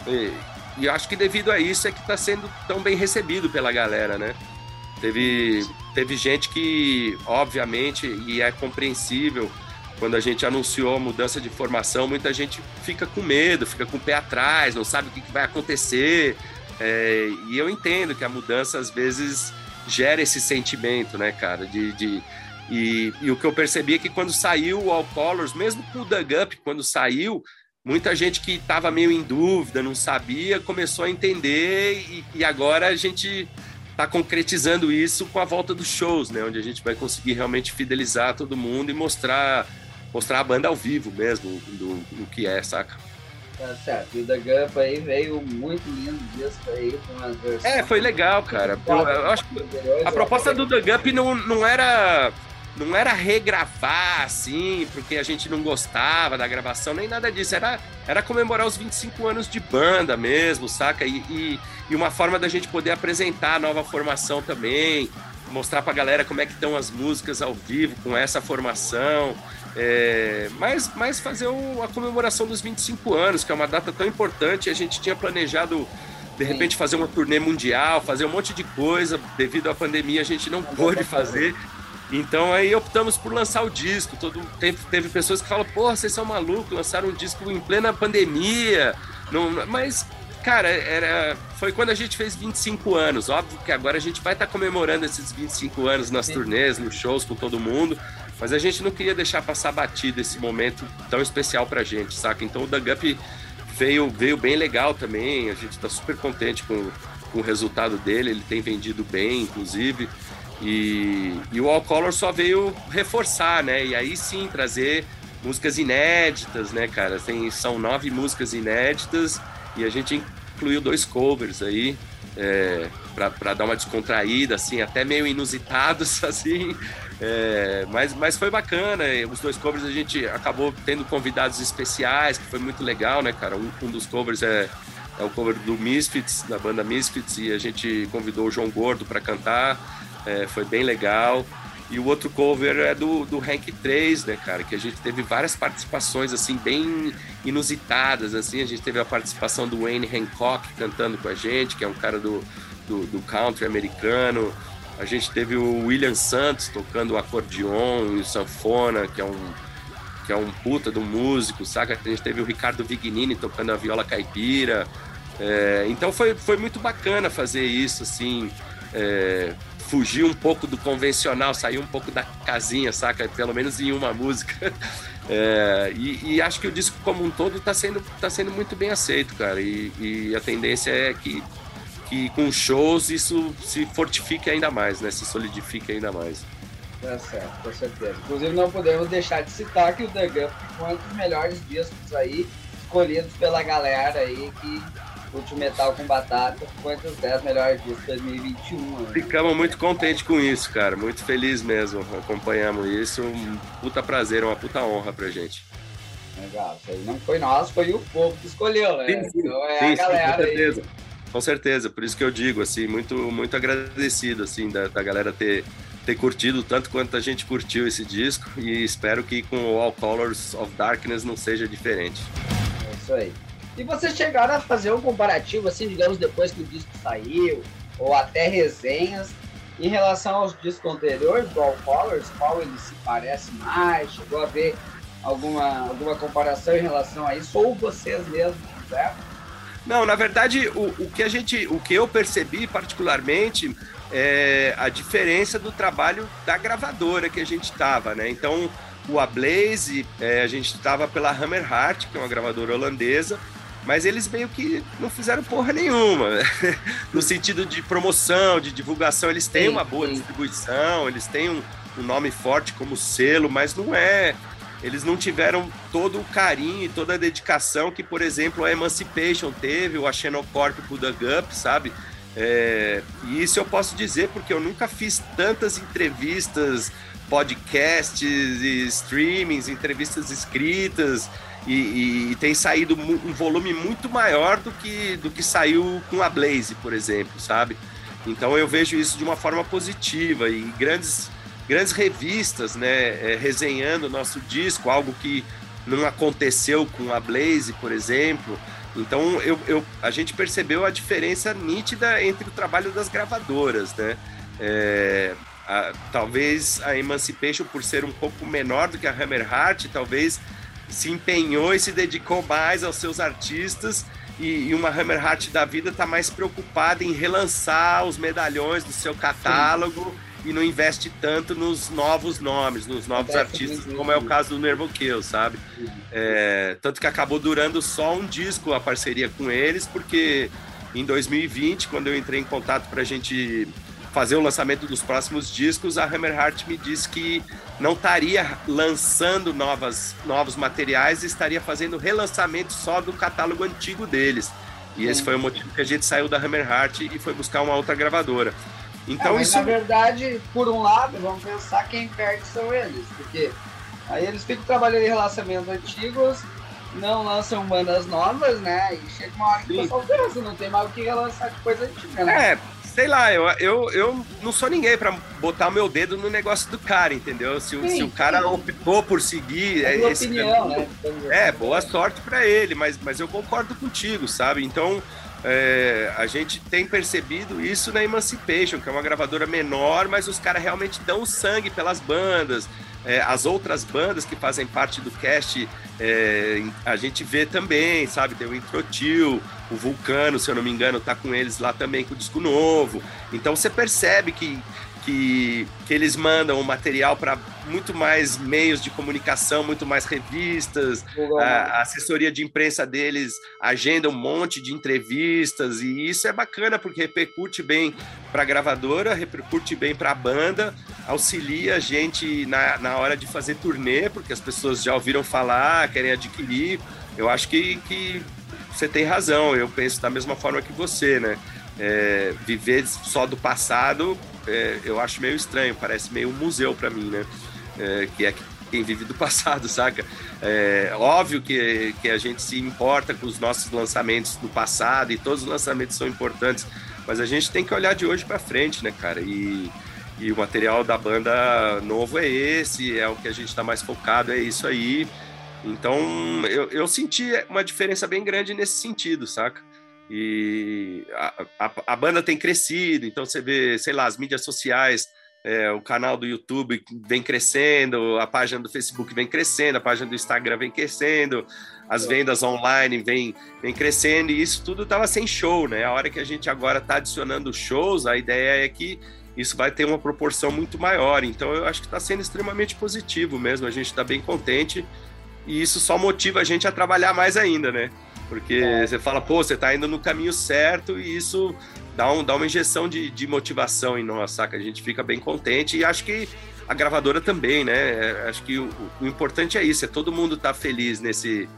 e, e acho que devido a isso é que está sendo tão bem recebido pela galera, né? Teve, teve gente que, obviamente, e é compreensível, quando a gente anunciou a mudança de formação, muita gente fica com medo, fica com o pé atrás, não sabe o que, vai acontecer. É, e eu entendo que a mudança, às vezes, gera esse sentimento, né, cara, de, de e, e, o que eu percebi é que quando saiu o All Colors, mesmo com o Doug Up, quando saiu, muita gente que estava meio em dúvida, não sabia, começou a entender e, e agora a gente está concretizando isso com a volta dos shows, né? Onde a gente vai conseguir realmente fidelizar todo mundo e mostrar, mostrar a banda ao vivo mesmo, do, do que é, saca? Tá certo. E o The Gump aí veio muito lindo disco aí com as versões. É, foi legal, cara. Eu, eu acho que a proposta do The Gump não, não era não era regravar assim, porque a gente não gostava da gravação, nem nada disso. Era, era comemorar os 25 anos de banda mesmo, saca? E, e, e uma forma da gente poder apresentar a nova formação também, mostrar pra galera como é que estão as músicas ao vivo com essa formação. É, mas, mas fazer o, a comemoração dos 25 anos, que é uma data tão importante, a gente tinha planejado de repente fazer uma turnê mundial, fazer um monte de coisa, devido à pandemia a gente não pôde fazer. Então aí optamos por lançar o disco. Todo, teve, teve pessoas que falam, porra, vocês são malucos, lançaram um disco em plena pandemia. Não, mas, cara, era, foi quando a gente fez 25 anos. Óbvio que agora a gente vai estar tá comemorando esses 25 anos nas Sim. turnês, nos shows com todo mundo. Mas a gente não queria deixar passar batido esse momento tão especial pra gente, saca? Então o The Gup veio, veio bem legal também. A gente tá super contente com, com o resultado dele. Ele tem vendido bem, inclusive. E, e o All Color só veio reforçar, né? E aí sim trazer músicas inéditas, né, cara? Tem, são nove músicas inéditas e a gente incluiu dois covers aí é, para dar uma descontraída, assim, até meio inusitados, assim. É, mas, mas foi bacana. Os dois covers a gente acabou tendo convidados especiais, que foi muito legal, né, cara? Um, um dos covers é, é o cover do Misfits, da banda Misfits, e a gente convidou o João Gordo para cantar é, foi bem legal. E o outro cover é do, do Hank 3, né, cara? Que a gente teve várias participações, assim, bem inusitadas, assim. A gente teve a participação do Wayne Hancock cantando com a gente, que é um cara do, do, do country americano. A gente teve o William Santos tocando o acordeon e o sanfona, que é um, que é um puta do músico, saca? A gente teve o Ricardo Vignini tocando a viola caipira. É, então foi, foi muito bacana fazer isso, assim... É, fugir um pouco do convencional, sair um pouco da casinha, saca? Pelo menos em uma música. É, e, e, acho que o disco como um todo está sendo, tá sendo muito bem aceito, cara. E, e, a tendência é que, que com shows isso se fortifique ainda mais, né? Se solidifique ainda mais. Tá certo, com certeza. Inclusive não podemos deixar de citar que o The Gump foi um dos melhores discos aí, escolhidos pela galera aí que Último Metal com Batata foi entre os 10 melhores discos de 2021. Né? Ficamos muito contentes com isso, cara. Muito feliz mesmo. Acompanhamos isso. Um puta prazer, uma puta honra pra gente. Legal. Isso aí não foi nós, foi o povo que escolheu, né? Sim, sim. Então é sim, a galera com certeza. Aí. Com certeza, por isso que eu digo, assim, muito, muito agradecido, assim, da, da galera ter, ter curtido tanto quanto a gente curtiu esse disco e espero que com o All Colors of Darkness não seja diferente. É isso aí. E vocês chegaram a fazer um comparativo, assim, digamos, depois que o disco saiu, ou até resenhas, em relação aos discos anteriores All Colors, qual ele se parece mais? Chegou a ver alguma, alguma comparação em relação a isso? Ou vocês mesmos fizeram? Não, na verdade, o, o que a gente, o que eu percebi particularmente é a diferença do trabalho da gravadora que a gente estava, né? Então, o Ablaze, é, a gente estava pela Hammer Heart, que é uma gravadora holandesa, mas eles meio que não fizeram porra nenhuma. no sentido de promoção, de divulgação, eles têm uma boa distribuição, eles têm um, um, nome forte como selo, mas não é. Eles não tiveram todo o carinho e toda a dedicação que, por exemplo, a Emancipation teve, ou a Xenocorp pro The Gup, sabe? É, e isso eu posso dizer porque eu nunca fiz tantas entrevistas, podcasts e streamings, entrevistas escritas e, e, e, tem saído um volume muito maior do que, do que saiu com a Blaze, por exemplo, sabe? Então eu vejo isso de uma forma positiva e grandes grandes revistas, né, é, resenhando o nosso disco, algo que não aconteceu com a Blaze, por exemplo. Então eu, eu, a gente percebeu a diferença nítida entre o trabalho das gravadoras, né? É, a, talvez a Emancipation, por ser um pouco menor do que a Hammerheart, talvez se empenhou e se dedicou mais aos seus artistas e, uma Hammerheart da vida está mais preocupada em relançar os medalhões do seu catálogo Sim. e não investe tanto nos novos nomes, nos novos artistas, como é o caso do Nervo Kill, sabe? É, tanto que acabou durando só um disco a parceria com eles, porque em 2020, quando eu entrei em contato para a gente fazer o lançamento dos próximos discos, a Hammerheart me disse que não estaria lançando novas, novos materiais, estaria fazendo relançamento só do catálogo antigo deles. E esse foi o motivo que a gente saiu da Hammerheart e foi buscar uma outra gravadora. Então é, isso. Na verdade, por um lado, vamos pensar quem perde são eles, porque aí eles ficam trabalhando em relacionamentos antigos, não lançam bandas novas, né? E chega uma hora que o pessoal pensa, não tem mais o que relançar de coisa antiga, né? É, sei lá, eu, eu, eu não sou ninguém para botar o meu dedo no negócio do cara, entendeu? Se, sim, se o cara optou por seguir é esse opinião, caminho, né? é, boa sorte para ele, mas, mas eu concordo contigo, sabe? Então, é, a gente tem percebido isso na Emancipation, que é uma gravadora menor, mas os caras realmente dão sangue pelas bandas. É, as outras bandas que fazem parte do cast, é, a gente vê também, sabe? Tem o Introtil, o Vulcano, se eu não me engano, tá com eles lá também com o disco novo. Então você percebe que que, que eles mandam o material para muito mais meios de comunicação, muito mais revistas, a, a, assessoria de imprensa deles agenda um monte de entrevistas, e isso é bacana porque repercute bem para a gravadora, repercute bem para a banda, auxilia a gente na, na hora de fazer turnê, porque as pessoas já ouviram falar, querem adquirir. Eu acho que, que você tem razão, eu penso da mesma forma que você, né? É, viver só do passado é, eu acho meio estranho, parece meio um museu para mim, né? É, que é quem vive do passado, saca? É óbvio que, que a gente se importa com os nossos lançamentos do passado e todos os lançamentos são importantes, mas a gente tem que olhar de hoje para frente, né, cara? E, e o material da banda novo é esse, é o que a gente está mais focado, é isso aí. Então eu, eu senti uma diferença bem grande nesse sentido, saca? E a, a, a, banda tem crescido, então você vê, sei lá, as mídias sociais, é, o canal do YouTube vem crescendo, a página do Facebook vem crescendo, a página do Instagram vem crescendo, as vendas online vem, vem crescendo, e isso tudo estava sem show, né? A hora que a gente agora está adicionando shows, a ideia é que isso vai ter uma proporção muito maior. Então eu acho que está sendo extremamente positivo mesmo, a gente está bem contente, e isso só motiva a gente a trabalhar mais ainda, né? Porque é. você fala, pô, você tá indo no caminho certo e isso dá, um, dá uma injeção de, de motivação em nós, saca? A gente fica bem contente e acho que a gravadora também, né? É, acho que o, o, importante é isso, é todo mundo tá feliz nesse,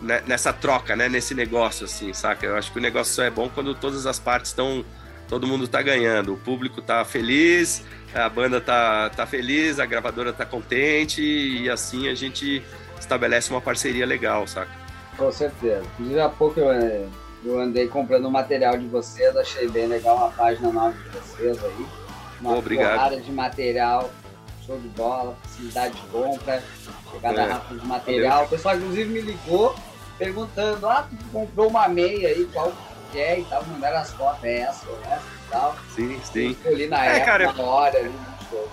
né, nessa troca, né? Nesse negócio, assim, saca? Eu acho que o negócio só é bom quando todas as partes estão. Todo mundo tá ganhando, o público tá feliz, a banda tá, tá feliz, a gravadora tá contente e assim a gente estabelece uma parceria legal, saca? Com certeza. Inclusive, há pouco eu, é, eu andei comprando material de vocês, achei bem legal uma página nova de vocês aí. Uma Obrigado. porrada de material, show de bola, facilidade de compra, chegada é. rápida de material. O pessoal, inclusive, me ligou perguntando: ah, tu comprou uma meia aí, qual que é e tal, mandaram as fotos, é essa ou essa e tal. Sim, sim. Eu li na é, época, cara, na hora, ali, show.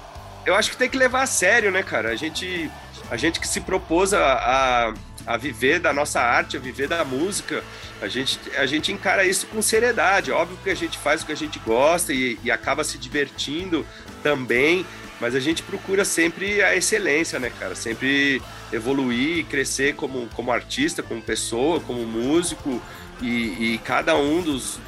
Eu acho que tem que levar a sério, né, cara? A gente, a gente que se propôs a, a a viver da nossa arte, a viver da música, a gente, a gente encara isso com seriedade. Óbvio que a gente faz o que a gente gosta e, e acaba se divertindo também, mas a gente procura sempre a excelência, né, cara? Sempre evoluir e crescer como, como artista, como pessoa, como músico, e, e cada um dos,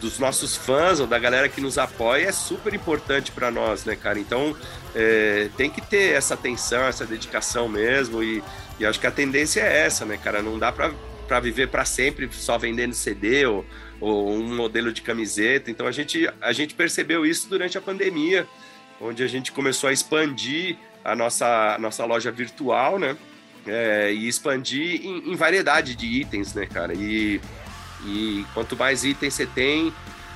dos nossos fãs ou da galera que nos apoia é super importante para nós, né, cara? Então é, tem que ter essa atenção, essa dedicação mesmo e, e acho que a tendência é essa, né, cara? Não dá para viver para sempre só vendendo CD ou, ou um modelo de camiseta. Então a gente, a gente percebeu isso durante a pandemia, onde a gente começou a expandir a nossa, a nossa loja virtual, né? É, e expandir em, em, variedade de itens, né, cara? E, e quanto mais itens você tem,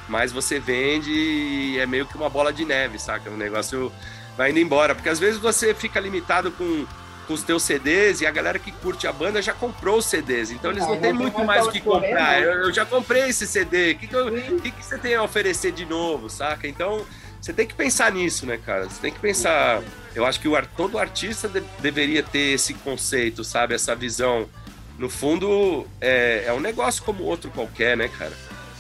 mais você vende e é meio que uma bola de neve, saca? Um negócio vai indo embora. Porque às vezes você fica limitado com, com os teus CDs e a galera que curte a banda já comprou os CDs. Então eles ah, não, têm muito mais o que comprar. Eu, eu, já comprei esse CD. O que, que, que, que você tem a oferecer de novo, saca? Então você tem que pensar nisso, né, cara? Você tem que pensar. Eu acho que o, todo artista de, deveria ter esse conceito, sabe? Essa visão. No fundo, é, é um negócio como outro qualquer, né, cara?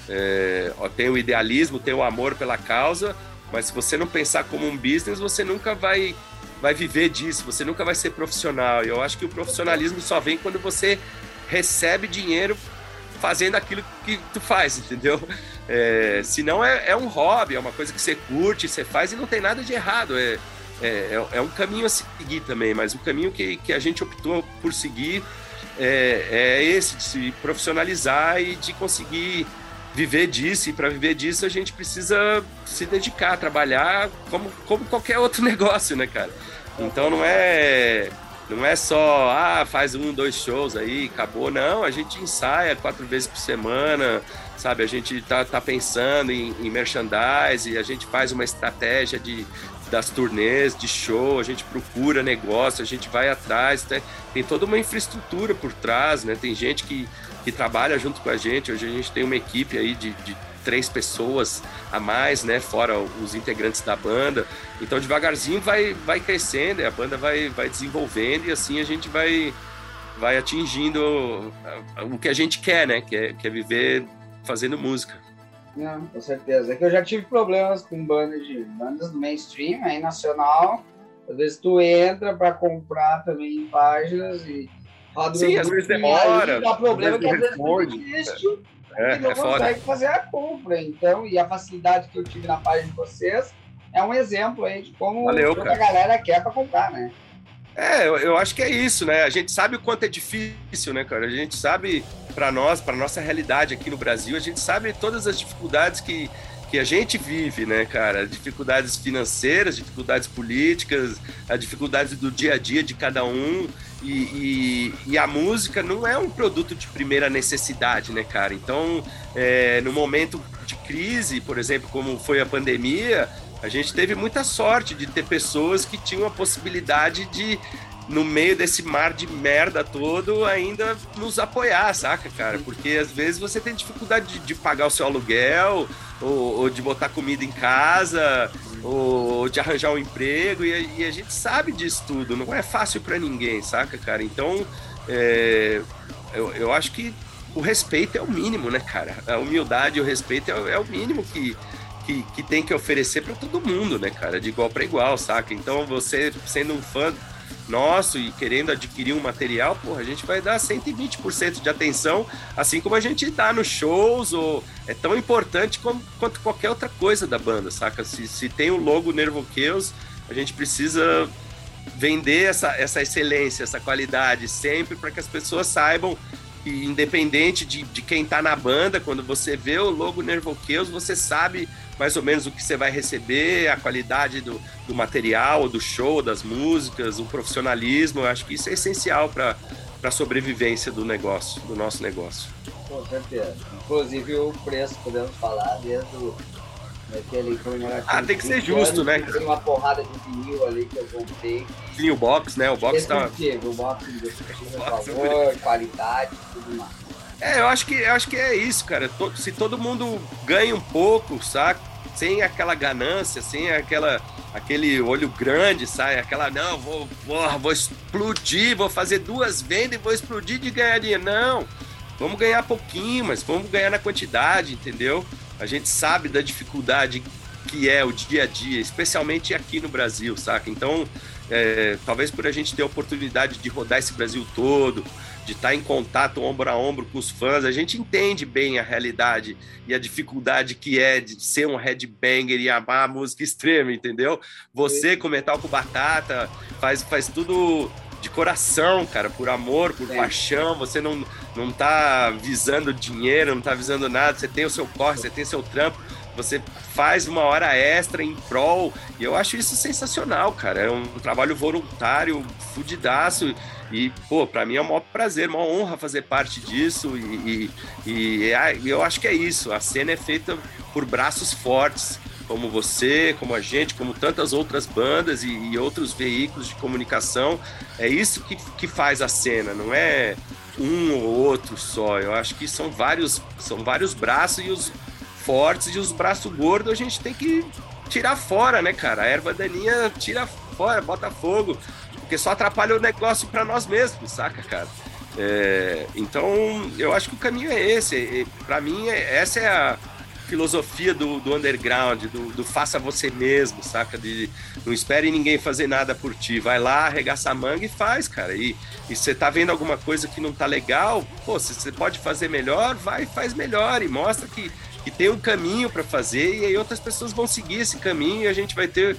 É, ó, tem o idealismo, tem o amor pela causa, mas se você não pensar como um business, você nunca vai vai viver disso, você nunca vai ser profissional. E eu acho que o profissionalismo só vem quando você recebe dinheiro fazendo aquilo que tu faz, entendeu? É, senão é, é um hobby, é uma coisa que você curte, você faz e não tem nada de errado. É, é, é um caminho a seguir também, mas o caminho que, que a gente optou por seguir é, é esse, de se profissionalizar e de conseguir viver disso, e para viver disso a gente precisa se dedicar, trabalhar como, como qualquer outro negócio, né, cara? Então não é não é só, ah, faz um, dois shows aí, acabou. Não, a gente ensaia quatro vezes por semana, sabe? A gente tá, tá pensando em, em merchandise, a gente faz uma estratégia de, das turnês, de show, a gente procura negócio, a gente vai atrás, né? tem toda uma infraestrutura por trás, né? Tem gente que que trabalha junto com a gente. Hoje a gente tem uma equipe aí de, de três pessoas a mais, né? Fora os integrantes da banda. Então devagarzinho vai, vai crescendo, a banda vai, vai desenvolvendo e assim a gente vai, vai atingindo o que a gente quer, né? Que é, que é viver fazendo música. Não, com certeza. É que eu já tive problemas com bandas de bandas do mainstream, aí nacional. Às vezes tu entra para comprar também páginas e Sim, às vezes demora. Dá problema que às vezes não existe é, e não é consegue foda. fazer a compra. Então, e a facilidade que eu tive na página de vocês é um exemplo aí de como Valeu, toda a galera quer para comprar, né? É, eu, eu, acho que é isso, né? A gente sabe o quanto é difícil, né, cara? A gente sabe, para nós, para nossa realidade aqui no Brasil, a gente sabe todas as dificuldades que, que a gente vive, né, cara? Dificuldades financeiras, dificuldades políticas, as dificuldades do dia a dia de cada um. E, e, e, a música não é um produto de primeira necessidade, né, cara? Então, é, no momento de crise, por exemplo, como foi a pandemia, a gente teve muita sorte de ter pessoas que tinham a possibilidade de, no meio desse mar de merda todo, ainda nos apoiar, saca, cara? Porque às vezes você tem dificuldade de, de pagar o seu aluguel, ou, ou, de botar comida em casa, ou de arranjar um emprego, e, e a gente sabe disso tudo, não é fácil para ninguém, saca, cara? Então, é, eu, eu acho que o respeito é o mínimo, né, cara? A humildade e o respeito é, é o mínimo que, que, que, tem que oferecer para todo mundo, né, cara? De igual para igual, saca? Então, você sendo um fã nosso e querendo adquirir um material, porra, a gente vai dar 120% de atenção, assim como a gente dá nos shows, ou é tão importante como, quanto qualquer outra coisa da banda, saca? Se, se tem o logo Nervo Chaos, a gente precisa vender essa, essa excelência, essa qualidade sempre para que as pessoas saibam que independente de, de quem tá na banda, quando você vê o logo Nervo Chaos, você sabe mais ou menos o que você vai receber, a qualidade do, do material, do show, das músicas, o profissionalismo. Eu acho que isso é essencial para a sobrevivência do negócio, do nosso negócio. Com certeza. Inclusive o preço, podemos falar, desde o daquele comemorativo. Ah, tem que ser justo, né? Tem uma porrada de vinil ali que eu comprei. Vinil box, né? O box tá. O box de valor, qualidade, tudo mais. É, eu acho que, eu acho que é isso, cara. Se todo mundo ganha um pouco, saca? Sem aquela ganância, sem aquela, aquele olho grande, sai aquela, não, vou, vou, vou explodir, vou fazer duas vendas e vou explodir de ganhar dinheiro. Não, vamos ganhar pouquinho, mas vamos ganhar na quantidade, entendeu? A gente sabe da dificuldade que é o dia a dia, especialmente aqui no Brasil, saca? Então, é, talvez por a gente ter a oportunidade de rodar esse Brasil todo, de estar em contato ombro a ombro com os fãs, a gente entende bem a realidade e a dificuldade que é de ser um headbanger e amar a música extrema, entendeu? Você, com Metal com Batata, faz, faz tudo de coração, cara, por amor, por é. paixão, você não, não tá visando dinheiro, não tá visando nada, você tem o seu corre, você tem o seu trampo, você faz uma hora extra em prol, e eu acho isso sensacional, cara. É um trabalho voluntário, fudidaço, e, pô, pra mim é um maior prazer, uma honra fazer parte disso, e, e, e é, eu acho que é isso, a cena é feita por braços fortes, como você, como a gente, como tantas outras bandas e, e outros veículos de comunicação. É isso que, que faz a cena, não é um ou outro só. Eu acho que são vários, são vários braços e os fortes e os braços gordos a gente tem que tirar fora, né, cara? A erva daninha tira fora, bota fogo, porque só atrapalha o negócio para nós mesmos, saca, cara? É, então, eu acho que o caminho é esse. Para mim, é, essa é a filosofia do, do underground, do, do, faça você mesmo, saca? De não espere ninguém fazer nada por ti. Vai lá, arregaça a manga e faz, cara. E você tá vendo alguma coisa que não tá legal, pô, se você pode fazer melhor, vai e faz melhor e mostra que, que tem um caminho para fazer e aí outras pessoas vão seguir esse caminho e a gente vai ter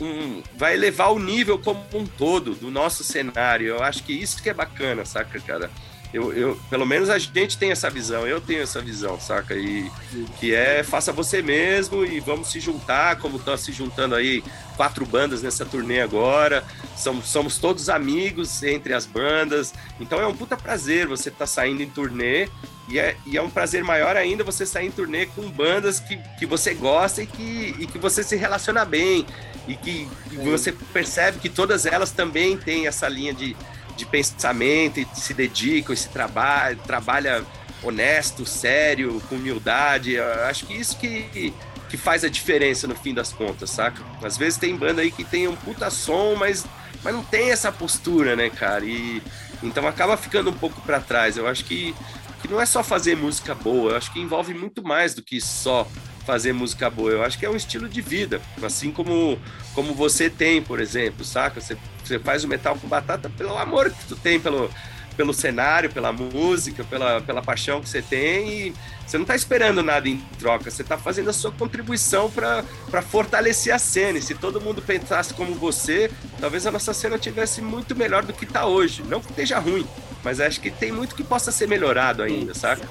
um, vai elevar o nível como um todo do nosso cenário. Eu acho que isso que é bacana, saca, cara? Eu, eu, pelo menos a gente tem essa visão, eu tenho essa visão, saca? E que é faça você mesmo e vamos se juntar, como estão se juntando aí quatro bandas nessa turnê agora. Somos, somos todos amigos entre as bandas. Então é um puta prazer você estar tá saindo em turnê. E é, e é um prazer maior ainda você sair em turnê com bandas que, que você gosta e que, e que você se relaciona bem. E que, que você percebe que todas elas também têm essa linha de, de pensamento e se dedicam e se trabalha, trabalha honesto, sério, com humildade. Eu acho que isso que, que faz a diferença no fim das contas, saca? Às vezes tem banda aí que tem um puta som, mas, mas não tem essa postura, né, cara? E então acaba ficando um pouco para trás. Eu acho que, que não é só fazer música boa, eu acho que envolve muito mais do que só fazer música boa. Eu acho que é um estilo de vida, assim como como você tem, por exemplo, saca? Você, você faz o metal com batata pelo amor que tu tem pelo pelo cenário, pela música, pela, pela paixão que você tem e você não está esperando nada em troca, você está fazendo a sua contribuição para fortalecer a cena. E se todo mundo pensasse como você, talvez a nossa cena tivesse muito melhor do que está hoje. Não que esteja ruim, mas acho que tem muito que possa ser melhorado ainda, saca?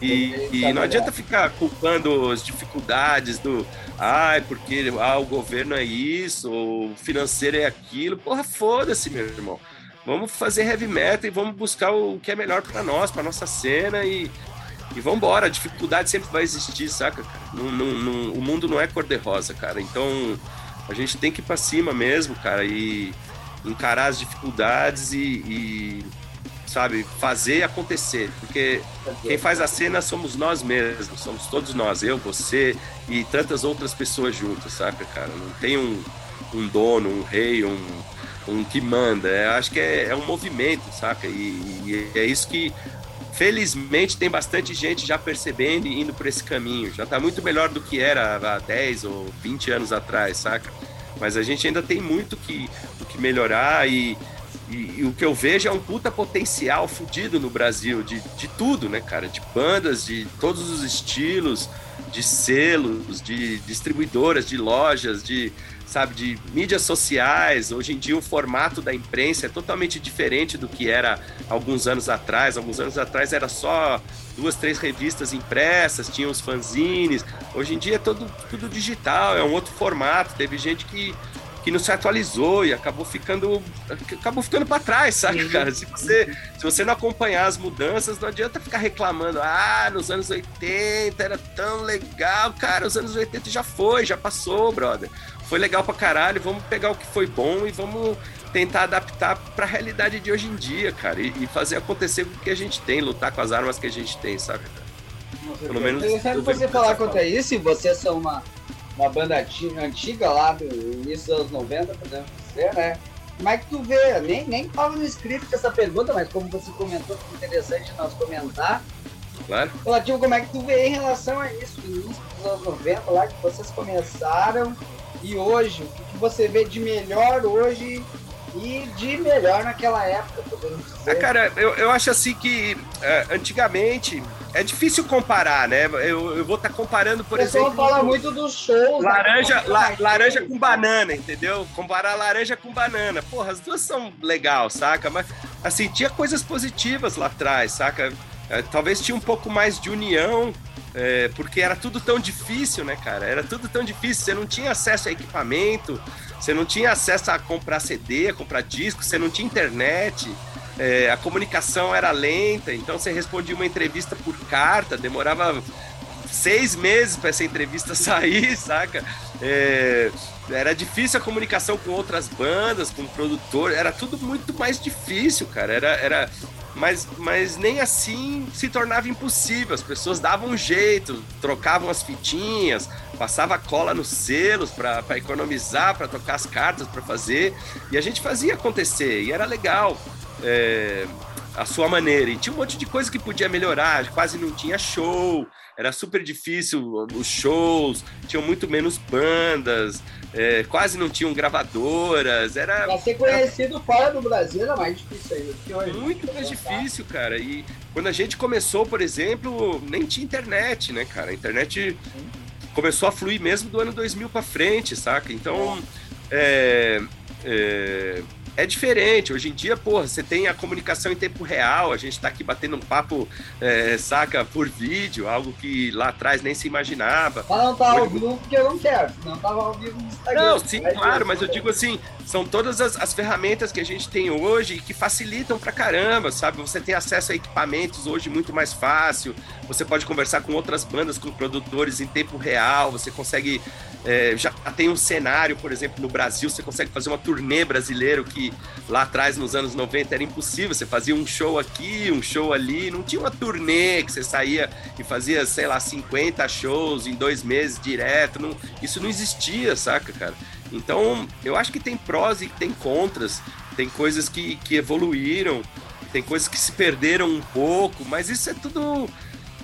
E, e não adianta ficar culpando as dificuldades do ai, porque ah, o governo é isso, o financeiro é aquilo. Porra, foda-se, meu irmão. Vamos fazer heavy metal e vamos buscar o que é melhor para nós, para nossa cena e, e vamos embora. A dificuldade sempre vai existir, saca? Não, não, não, o mundo não é cor-de-rosa, cara. Então a gente tem que ir pra cima mesmo, cara, e encarar as dificuldades e, e sabe, fazer acontecer, porque quem faz a cena somos nós mesmos, somos todos nós, eu, você e tantas outras pessoas juntas, saca, cara? Não tem um, um dono, um rei, um, um que manda, é, acho que é, é, um movimento, saca? E, e, é isso que, felizmente, tem bastante gente já percebendo e indo por esse caminho, já tá muito melhor do que era há 10 ou 20 anos atrás, saca? Mas a gente ainda tem muito que, que melhorar e e, e, o que eu vejo é um puta potencial fudido no Brasil, de, de tudo, né, cara? De bandas, de todos os estilos, de selos, de distribuidoras, de lojas, de, sabe, de mídias sociais. Hoje em dia o formato da imprensa é totalmente diferente do que era alguns anos atrás. Alguns anos atrás era só duas, três revistas impressas, tinha os fanzines. Hoje em dia é todo, tudo digital, é um outro formato. Teve gente que que não se atualizou e acabou ficando acabou ficando para trás, sabe, cara? Se você, se você não acompanhar as mudanças, não adianta ficar reclamando, ah, nos anos 80 era tão legal, cara, os anos 80 já foi, já passou, brother. Foi legal pra caralho, vamos pegar o que foi bom e vamos tentar adaptar para a realidade de hoje em dia, cara, e, e, fazer acontecer o que a gente tem, lutar com as armas que a gente tem, sabe? Pelo menos. Eu você falar contra isso, e vocês são uma uma banda antiga lá do início dos anos 90, podemos dizer, né? Como é que tu vê? Nem, nem tava no script essa pergunta, mas como você comentou, foi interessante nós comentar. Claro. Relativo, como é que tu vê em relação a isso, início dos anos 90, lá que vocês começaram, e hoje, o que você vê de melhor hoje e de melhor naquela época, podemos dizer? Ah, cara, eu, eu acho assim que uh, antigamente é difícil comparar, né? Eu, eu vou estar tá comparando, por exemplo. O pessoal fala muito dos shows. Laranja, la, laranja com banana, entendeu? Comparar laranja com banana. Porra, as duas são legal, saca? Mas, assim, tinha coisas positivas lá atrás, saca? É, talvez tinha um pouco mais de união, é, porque era tudo tão difícil, né, cara? Era tudo tão difícil. Você não tinha acesso a equipamento, você não tinha acesso a comprar CD, a comprar disco, você não tinha internet é, a comunicação era lenta, então você respondia uma entrevista por carta, demorava seis meses para essa entrevista sair, saca? É, era difícil a comunicação com outras bandas, com produtor, era tudo muito mais difícil, cara. Era, era, mas, mas nem assim se tornava impossível. As pessoas davam um jeito, trocavam as fitinhas, passava cola nos selos para economizar, para trocar as cartas, para fazer. E a gente fazia acontecer, e era legal. É, a sua maneira. E tinha um monte de coisa que podia melhorar, quase não tinha show, era super difícil os shows, tinham muito menos bandas, é, quase não tinham gravadoras. Era, pra ser conhecido era... fora do Brasil era mais difícil ainda. Que hoje, muito mais difícil, cara. E quando a gente começou, por exemplo, nem tinha internet, né, cara? A internet começou a fluir mesmo do ano 2000 para frente, saca? Então, é, é, é diferente. Hoje em dia, porra, você tem a comunicação em tempo real, a gente tá aqui batendo um papo, é, saca, por vídeo, algo que lá atrás nem se imaginava. Mas não tá ao vivo porque eu não quero, não tava ao vivo no Instagram. Não, sim, claro, mas eu digo assim, são todas as, as, ferramentas que a gente tem hoje e que facilitam pra caramba, sabe? Você tem acesso a equipamentos hoje muito mais fácil, você pode conversar com outras bandas, com produtores em tempo real, você consegue é, já tem um cenário, por exemplo, no Brasil, você consegue fazer uma turnê brasileiro que lá atrás, nos anos 90, era impossível. Você fazia um show aqui, um show ali, não tinha uma turnê que você saía e fazia, sei lá, 50 shows em dois meses direto. Não, isso não existia, saca, cara? Então, eu acho que tem prós e tem contras, tem coisas que, que evoluíram, tem coisas que se perderam um pouco, mas isso é tudo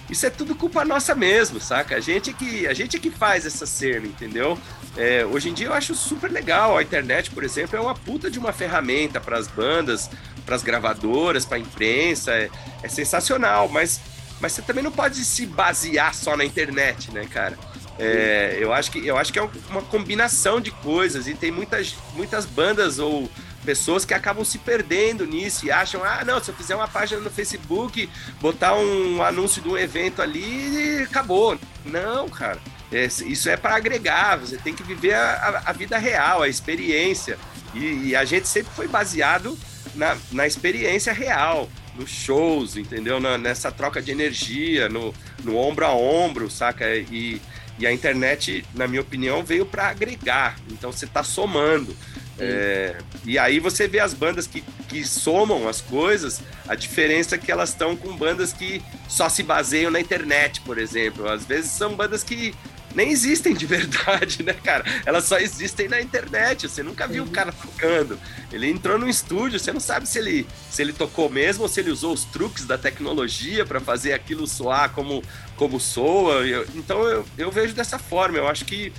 isso é tudo culpa nossa mesmo, saca? A gente é que, a gente é que faz essa cena, entendeu? É, hoje em dia eu acho super legal. A internet, por exemplo, é uma puta de uma ferramenta para as bandas, para as gravadoras, para a imprensa. É, é, sensacional, mas, mas você também não pode se basear só na internet, né, cara? É, eu, acho que, eu acho que é uma combinação de coisas e tem muitas, muitas bandas ou pessoas que acabam se perdendo nisso e acham, ah, não, se eu fizer uma página no Facebook, botar um anúncio de um evento ali, acabou. Não, cara. É, isso é para agregar, você tem que viver a, a, vida real, a experiência. E, e, a gente sempre foi baseado na, na experiência real, nos shows, entendeu? Na, nessa troca de energia, no, no ombro a ombro, saca? E, e a internet, na minha opinião, veio para agregar. Então você está somando. É, e aí você vê as bandas que, que somam as coisas, a diferença é que elas estão com bandas que só se baseiam na internet, por exemplo. Às vezes são bandas que nem existem de verdade, né, cara? Elas só existem na internet. Você nunca viu o cara tocando. Ele entrou no estúdio, você não sabe se ele, se ele tocou mesmo ou se ele usou os truques da tecnologia para fazer aquilo soar como, como soa. Eu, então eu, eu vejo dessa forma. Eu acho que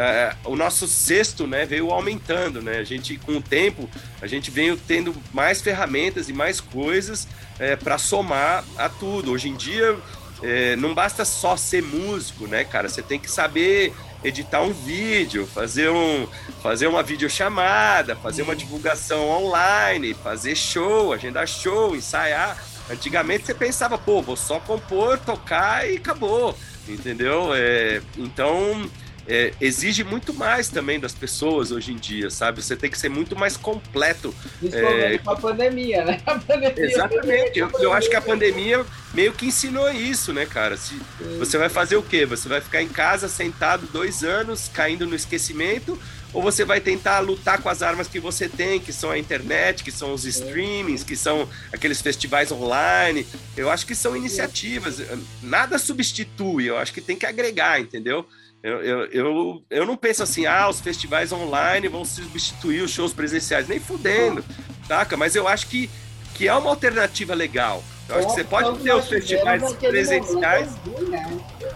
é, o nosso cesto né, veio aumentando, né? A gente, com o tempo, a gente veio tendo mais ferramentas e mais coisas é, para somar a tudo. Hoje em dia, é, não basta só ser músico, né, cara? Você tem que saber editar um vídeo, fazer, um, fazer uma videochamada, fazer uma divulgação online, fazer show, agendar show, ensaiar. Antigamente você pensava, pô, vou só compor, tocar e acabou, entendeu? É, então é, exige muito mais também das pessoas hoje em dia, sabe? Você tem que ser muito mais completo. Principalmente é... com a pandemia, né? A pandemia Exatamente. Eu, eu, acho que a pandemia meio que ensinou isso, né, cara? Se, você vai fazer o quê? Você vai ficar em casa sentado dois anos, caindo no esquecimento, ou você vai tentar lutar com as armas que você tem, que são a internet, que são os streamings, que são aqueles festivais online. Eu acho que são iniciativas. Nada substitui, eu acho que tem que agregar, entendeu? Eu, eu, eu, eu não penso assim, ah, os festivais online vão substituir os shows presenciais, nem fudendo, saca? Mas eu acho que, que é uma alternativa legal. Eu acho que você pode ter os festivais presenciais.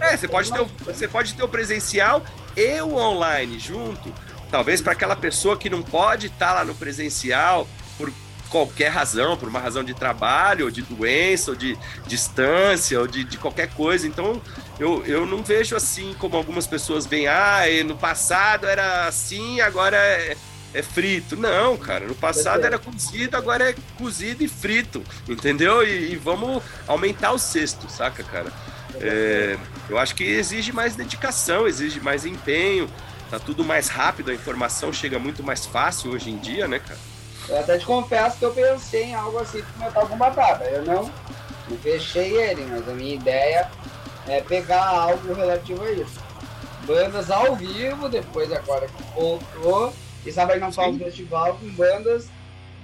É, você pode, ter o, você pode ter o presencial e o online junto. Talvez para aquela pessoa que não pode estar tá lá no presencial qualquer razão, por uma razão de trabalho, ou de doença, ou de distância, ou de, de qualquer coisa. Então, eu, eu não vejo assim como algumas pessoas veem, ah, no passado era assim, agora é, é frito. Não, cara, no passado era cozido, agora é cozido e frito, entendeu? E, e vamos aumentar o cesto, saca, cara? É, eu acho que exige mais dedicação, exige mais empenho, tá tudo mais rápido, a informação chega muito mais fácil hoje em dia, né, cara? Eu até te confesso que eu pensei em algo assim pro meu com batata. Eu não, não fechei ele, mas a minha ideia é pegar algo relativo a isso. Bandas ao vivo, depois agora que voltou, e sabe não faz um festival com bandas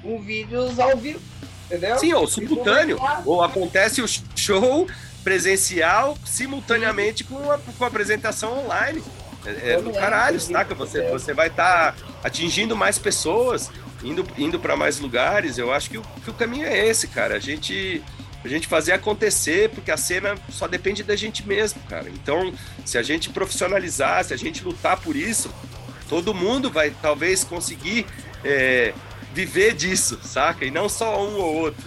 com vídeos ao vivo, entendeu? Sim, ou simultâneo. Ou acontece o show presencial simultaneamente com a, com a apresentação online. É, é do caralho, saca? Você, você vai estar tá atingindo mais pessoas, indo, indo para mais lugares. Eu acho que o, que o caminho é esse, cara. A gente a gente fazer acontecer, porque a cena só depende da gente mesmo, cara. Então, se a gente profissionalizar, se a gente lutar por isso, todo mundo vai talvez conseguir é, viver disso, saca? E não só um ou outro.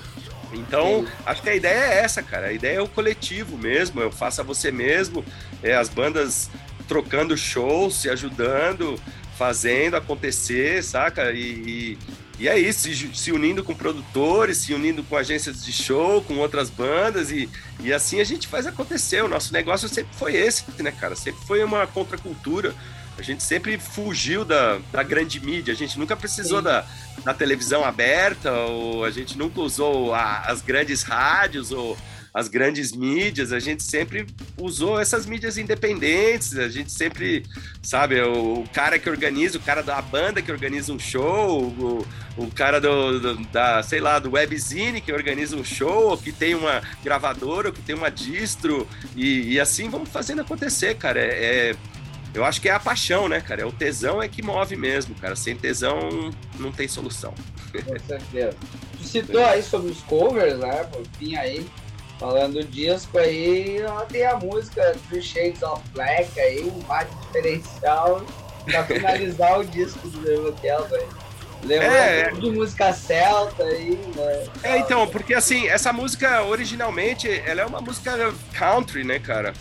Então, acho que a ideia é essa, cara. A ideia é o coletivo mesmo, eu faço a você mesmo, é, as bandas trocando shows, se ajudando, fazendo acontecer, saca? E, e, e é isso, se, se, unindo com produtores, se unindo com agências de show, com outras bandas, e, e assim a gente faz acontecer. O nosso negócio sempre foi esse, né, cara? Sempre foi uma contracultura. A gente sempre fugiu da, da grande mídia, a gente nunca precisou da, da televisão aberta, ou a gente nunca usou a, as grandes rádios, ou as grandes mídias, a gente sempre usou essas mídias independentes, a gente sempre, sabe, o, cara que organiza, o cara da banda que organiza um show, o, o cara do, do, da, sei lá, do webzine que organiza um show, que tem uma gravadora, que tem uma distro, e, e assim vamos fazendo acontecer, cara. É, é, eu acho que é a paixão, né, cara? É o tesão é que move mesmo, cara. Sem tesão não tem solução. Com certeza. Tu citou aí sobre os covers, né? Por fim aí. Falando disco aí, tem a música Three Shades of Black aí, um bate diferencial pra finalizar o disco do Leva aí. Lembra é, é, de música celta aí, né? É, então, porque assim, essa música originalmente, ela é uma música country, né, cara?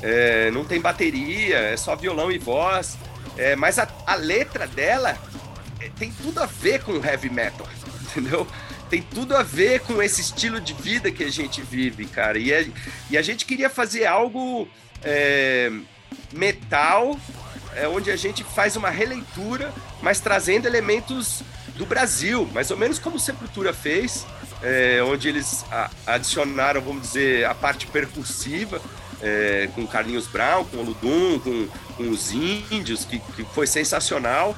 É, não tem bateria, é só violão e voz. É, mas a, a letra dela é, tem tudo a ver com heavy metal, entendeu? Tem tudo a ver com esse estilo de vida que a gente vive, cara. E a, e a gente queria fazer algo é, metal, é, onde a gente faz uma releitura, mas trazendo elementos do Brasil, mais ou menos como Sepultura fez, é, onde eles a, adicionaram, vamos dizer, a parte percussiva. É, com Carlinhos Brown, com o Ludum, com, com os índios, que, que foi sensacional.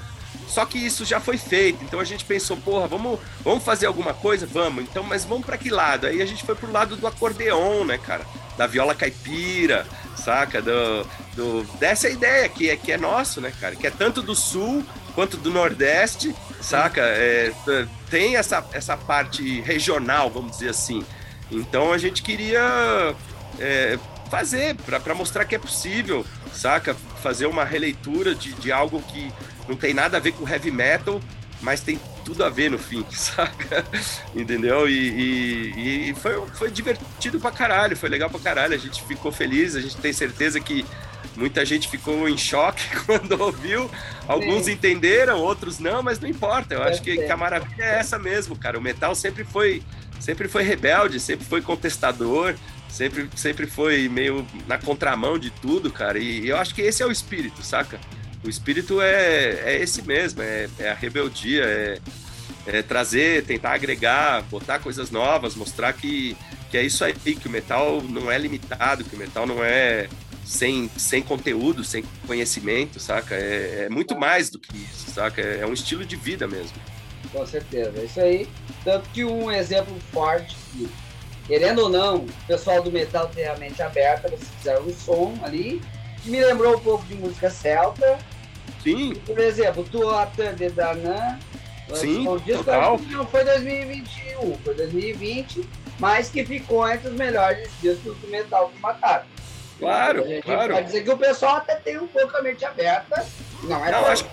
Só que isso já foi feito, então a gente pensou, porra, vamos, vamos fazer alguma coisa? Vamos, então, mas vamos para que lado? Aí a gente foi pro lado do acordeon, né, cara? Da viola caipira, saca? Do, do, dessa ideia que é, que é nosso, né, cara? Que é tanto do sul quanto do nordeste, saca? É, tem essa, essa parte regional, vamos dizer assim. Então a gente queria é, fazer para mostrar que é possível, saca? Fazer uma releitura de, de algo que não tem nada a ver com heavy metal, mas tem tudo a ver no fim, saca? Entendeu? E, e, e, foi, foi divertido pra caralho, foi legal pra caralho. A gente ficou feliz, a gente tem certeza que muita gente ficou em choque quando ouviu. Alguns Sim. entenderam, outros não, mas não importa. Eu acho que, que, a maravilha é essa mesmo, cara. O metal sempre foi, sempre foi rebelde, sempre foi contestador. Sempre, sempre foi meio na contramão de tudo, cara. E eu acho que esse é o espírito, saca? O espírito é, é esse mesmo, é, é a rebeldia, é, é, trazer, tentar agregar, botar coisas novas, mostrar que, que é isso aí, que o metal não é limitado, que o metal não é sem, sem conteúdo, sem conhecimento, saca? É, é muito mais do que isso, saca? É, é, um estilo de vida mesmo. Com certeza, é isso aí. Tanto que um exemplo forte que, querendo ou não, o pessoal do metal tem a mente aberta, vocês fizeram um som ali, que me lembrou um pouco de música celta, Sim. Por exemplo, Tuatan de Danan. Sim, um disco total. não foi 2021, foi 2020, mas que ficou entre os melhores discos do metal que mataram. Claro, a gente claro. Pode dizer que o pessoal até tem um pouco a mente aberta. Não é não, acho,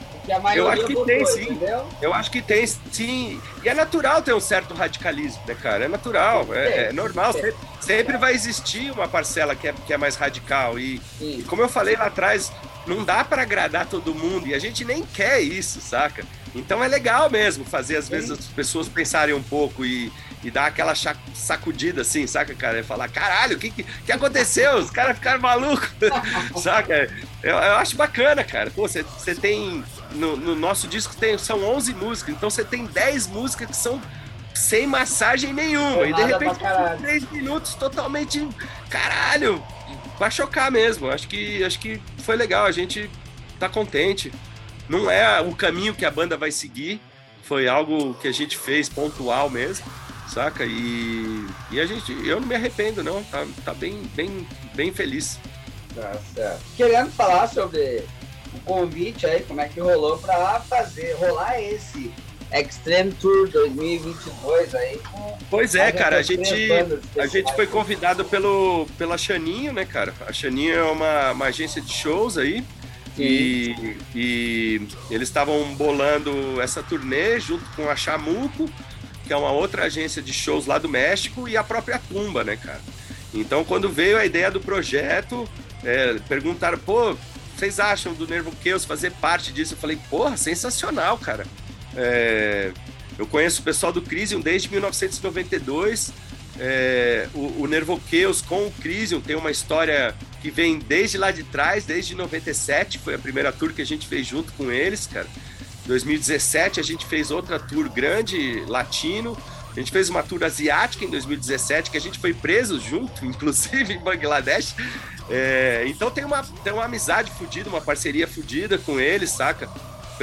eu acho que tem sim. Entendeu? Eu acho que tem sim. E é natural ter um certo radicalismo, né, cara? É natural, é, é normal. Sempre, sempre, vai existir uma parcela que é, que é mais radical. E, e como eu falei lá atrás, não dá para agradar todo mundo e a gente nem quer isso, saca? Então é legal mesmo fazer às vezes as pessoas pensarem um pouco e, e dar aquela sacudida assim, saca, cara? E falar, caralho, o que, que, que aconteceu? Os caras ficaram malucos, saca? Eu, eu, acho bacana, cara. Pô, você tem. No, no, nosso disco tem, são 11 músicas, então você tem 10 músicas que são sem massagem nenhuma. e de repente, três minutos totalmente. Caralho! Pra chocar mesmo. Acho que, acho que foi legal, a gente tá contente. Não é o caminho que a banda vai seguir, foi algo que a gente fez pontual mesmo, saca? E, e a gente, eu não me arrependo, não, tá, tá bem, bem, bem feliz. Tá certo. Querendo falar sobre o convite aí, como é que rolou pra fazer, rolar esse Extreme Tour 2022 aí. Pois é, cara, a gente, a gente foi convidado pelo, pela Chaninho, né, cara? A Chaninho é uma, uma agência de shows aí. E, e, eles estavam bolando essa turnê junto com a Chamuco, que é uma outra agência de shows lá do México, e a própria Tumba, né, cara? Então, quando veio a ideia do projeto, é, perguntaram, pô, vocês acham do Nervo Chaos fazer parte disso? Eu falei, porra, sensacional, cara. É, eu conheço o pessoal do Crisium desde 1992. É, o, o Nervoqueus com o Crisium tem uma história que vem desde lá de trás, desde 97, foi a primeira tour que a gente fez junto com eles, cara. 2017 a gente fez outra tour grande, latino. A gente fez uma tour asiática em 2017, que a gente foi preso junto, inclusive em Bangladesh. É, então tem uma, tem uma amizade fodida, uma parceria fodida com eles, saca?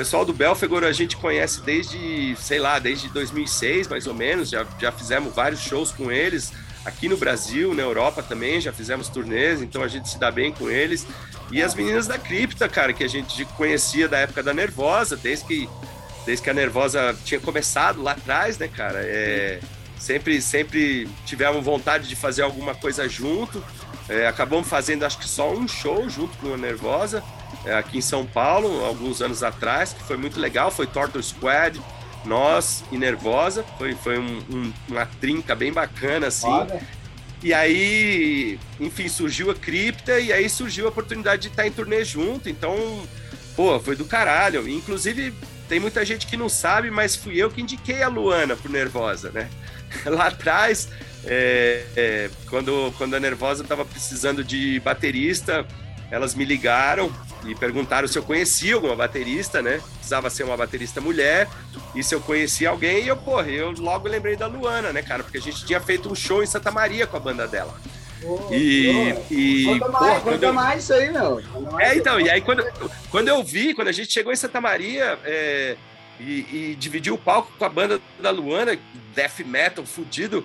Pessoal do Belfegor a gente conhece desde, sei lá, desde 2006 mais ou menos. Já, já fizemos vários shows com eles aqui no Brasil, na Europa também. Já fizemos turnês, então a gente se dá bem com eles. E as meninas da Cripta, cara, que a gente conhecia da época da Nervosa, desde que, desde que a Nervosa tinha começado lá atrás, né, cara? É, sempre, sempre tivemos vontade de fazer alguma coisa junto. É, acabamos fazendo, acho que só um show junto com a Nervosa aqui em São Paulo, alguns anos atrás, que foi muito legal, foi Torture Squad, nós e Nervosa, foi, foi um, um, uma trinca bem bacana, assim. Olha. E aí, enfim, surgiu a cripta e aí surgiu a oportunidade de estar em turnê junto, então, pô, foi do caralho. Inclusive, tem muita gente que não sabe, mas fui eu que indiquei a Luana pro Nervosa, né? Lá atrás, é, é, quando, quando a Nervosa tava precisando de baterista, elas me ligaram e perguntaram se eu conhecia alguma baterista, né? Precisava ser uma baterista mulher, e se eu conhecia alguém, e eu, porra, eu logo lembrei da Luana, né, cara? Porque a gente tinha feito um show em Santa Maria com a banda dela. Oh, e, oh. e conta mais, porra, conta eu... mais isso aí, meu. É, então, e aí quando, quando eu vi, quando a gente chegou em Santa Maria é, e, e dividiu o palco com a banda da Luana, death metal fudido,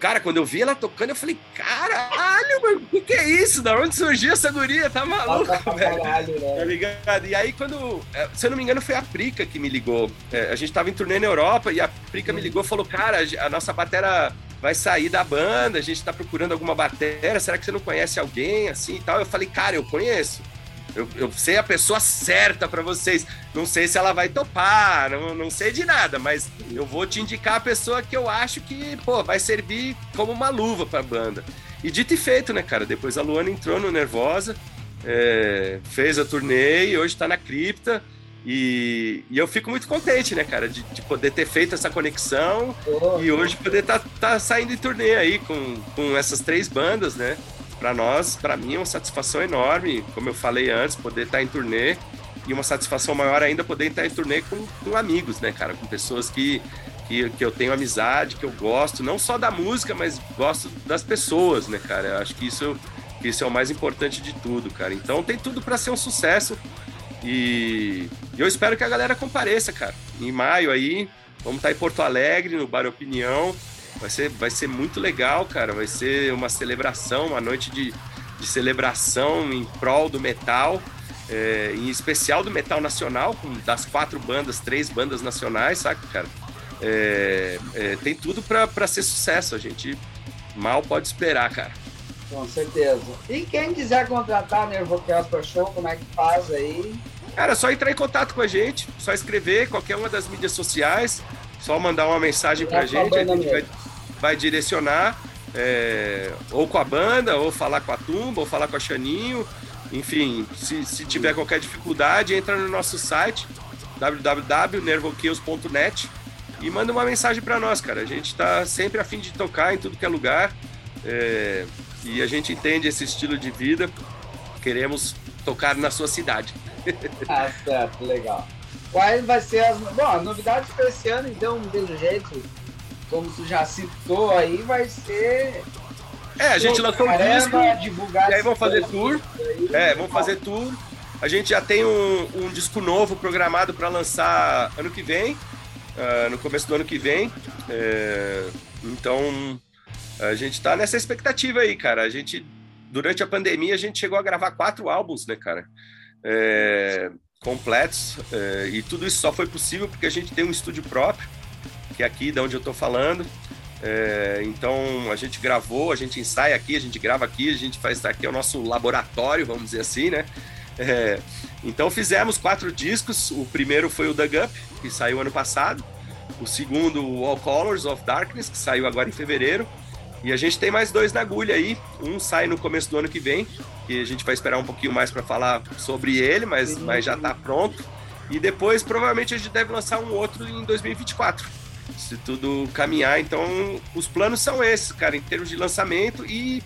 Cara, quando eu vi ela tocando, eu falei, caralho, mano, o que, que é isso? Da onde surgiu essa guria? Tá maluco, velho? Caralho, né? Tá ligado? E aí, quando. É, se eu não me engano, foi a Prica que me ligou. É, a gente tava em turnê na Europa e a Prica me ligou e falou: Cara, a nossa batera vai sair da banda, a gente tá procurando alguma batera, será que você não conhece alguém assim e tal? Eu falei, cara, eu conheço. Eu, eu sei a pessoa certa para vocês. Não sei se ela vai topar, não, não sei de nada, mas eu vou te indicar a pessoa que eu acho que, pô, vai servir como uma luva pra banda. E dito e feito, né, cara? Depois a Luana entrou no Nervosa, é, fez a turnê e hoje tá na cripta. E, e, eu fico muito contente, né, cara, de, de poder ter feito essa conexão oh, e hoje poder estar tá, tá saindo em turnê aí com, com essas três bandas, né? Para nós, para mim é uma satisfação enorme, como eu falei antes, poder estar em turnê e uma satisfação maior ainda poder estar em turnê com, com amigos, né, cara, com pessoas que, que, que, eu tenho amizade, que eu gosto, não só da música, mas gosto das pessoas, né, cara. Eu acho que isso, isso é o mais importante de tudo, cara. Então tem tudo para ser um sucesso e eu espero que a galera compareça, cara. Em maio aí, vamos estar em Porto Alegre, no Bar Opinião. Vai ser, vai ser muito legal, cara. Vai ser uma celebração, uma noite de, de celebração em prol do metal, é, em especial do metal nacional, com das quatro bandas, três bandas nacionais, sabe, cara? É, é, tem tudo para ser sucesso. A gente mal pode esperar, cara. Com certeza. E quem quiser contratar a Nervocast para show, como é que faz aí? Cara, é só entrar em contato com a gente, só escrever qualquer uma das mídias sociais, só mandar uma mensagem pra gente, a gente vai, vai direcionar é, ou com a banda, ou falar com a Tumba, ou falar com a Xaninho. Enfim, se, se tiver qualquer dificuldade, entra no nosso site www.nervokills.net e manda uma mensagem para nós, cara. A gente está sempre a fim de tocar em tudo que é lugar é, e a gente entende esse estilo de vida. Queremos tocar na sua cidade. ah, certo, legal. Quais vai ser as. Bom, novidades para esse ano, então, de jeito como tu já citou aí, vai ser É, a gente lançou um disco. E aí vamos fazer tour. É, vamos fazer tour. A gente já tem um, um disco novo programado para lançar ano que vem, uh, no começo do ano que vem. É, então, a gente está nessa expectativa aí, cara. A gente, durante a pandemia, a gente chegou a gravar quatro álbuns, né, cara? É, completos. É, e tudo isso só foi possível porque a gente tem um estúdio próprio, que é aqui de onde eu estou falando. É, então a gente gravou, a gente ensaia aqui, a gente grava aqui, a gente faz aqui é o nosso laboratório, vamos dizer assim, né? É, então fizemos quatro discos. O primeiro foi o Dug Up, que saiu ano passado. O segundo, o All Colors of Darkness, que saiu agora em fevereiro. E a gente tem mais dois na agulha aí. Um sai no começo do ano que vem, que a gente vai esperar um pouquinho mais para falar sobre ele, mas, mas já está pronto. E depois, provavelmente, a gente deve lançar um outro em 2024. Se tudo caminhar. Então, os planos são esses, cara, em termos de lançamento e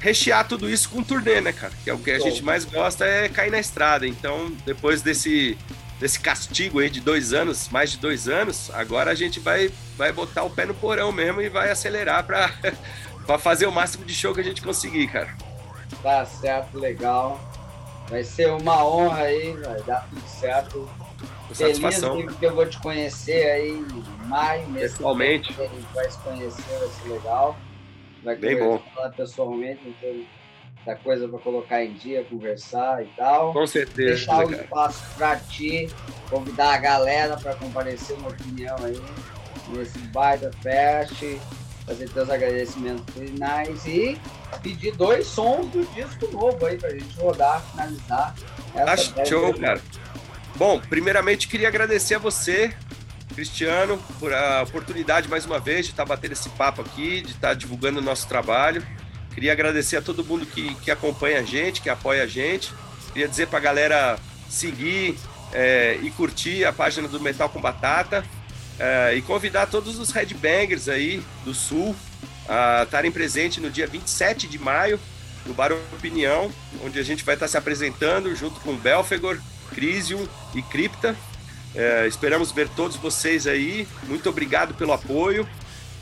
rechear tudo isso com turnê, né, cara? Que é o que a gente mais gosta é cair na estrada. Então, depois desse, desse castigo aí de dois anos, mais de dois anos, agora a gente vai, vai botar o pé no porão mesmo e vai acelerar para fazer o máximo de show que a gente conseguir, cara. Tá certo, legal. Vai ser uma honra aí, vai dar tudo certo. Com satisfação. que eu vou te conhecer aí maio, mês Pessoalmente. A gente vai se conhecer, vai ser legal vai Bem bom. falar pessoalmente, então da coisa para colocar em dia, conversar e tal. Com certeza. Deixar o espaço para ti, convidar a galera para comparecer uma opinião aí nesse baita fest, fazer teus agradecimentos finais e pedir dois sons do disco novo aí pra gente rodar, finalizar. Acho show, cara. Bom, primeiramente queria agradecer a você Cristiano, por a oportunidade mais uma vez de estar batendo esse papo aqui, de estar divulgando o nosso trabalho. Queria agradecer a todo mundo que, que acompanha a gente, que apoia a gente. Queria dizer para a galera seguir é, e curtir a página do Metal com Batata é, e convidar todos os headbangers aí do Sul a estarem presentes no dia 27 de maio no Bar Opinião, onde a gente vai estar se apresentando junto com Belfegor, Crisium e Cripta. É, esperamos ver todos vocês aí. Muito obrigado pelo apoio.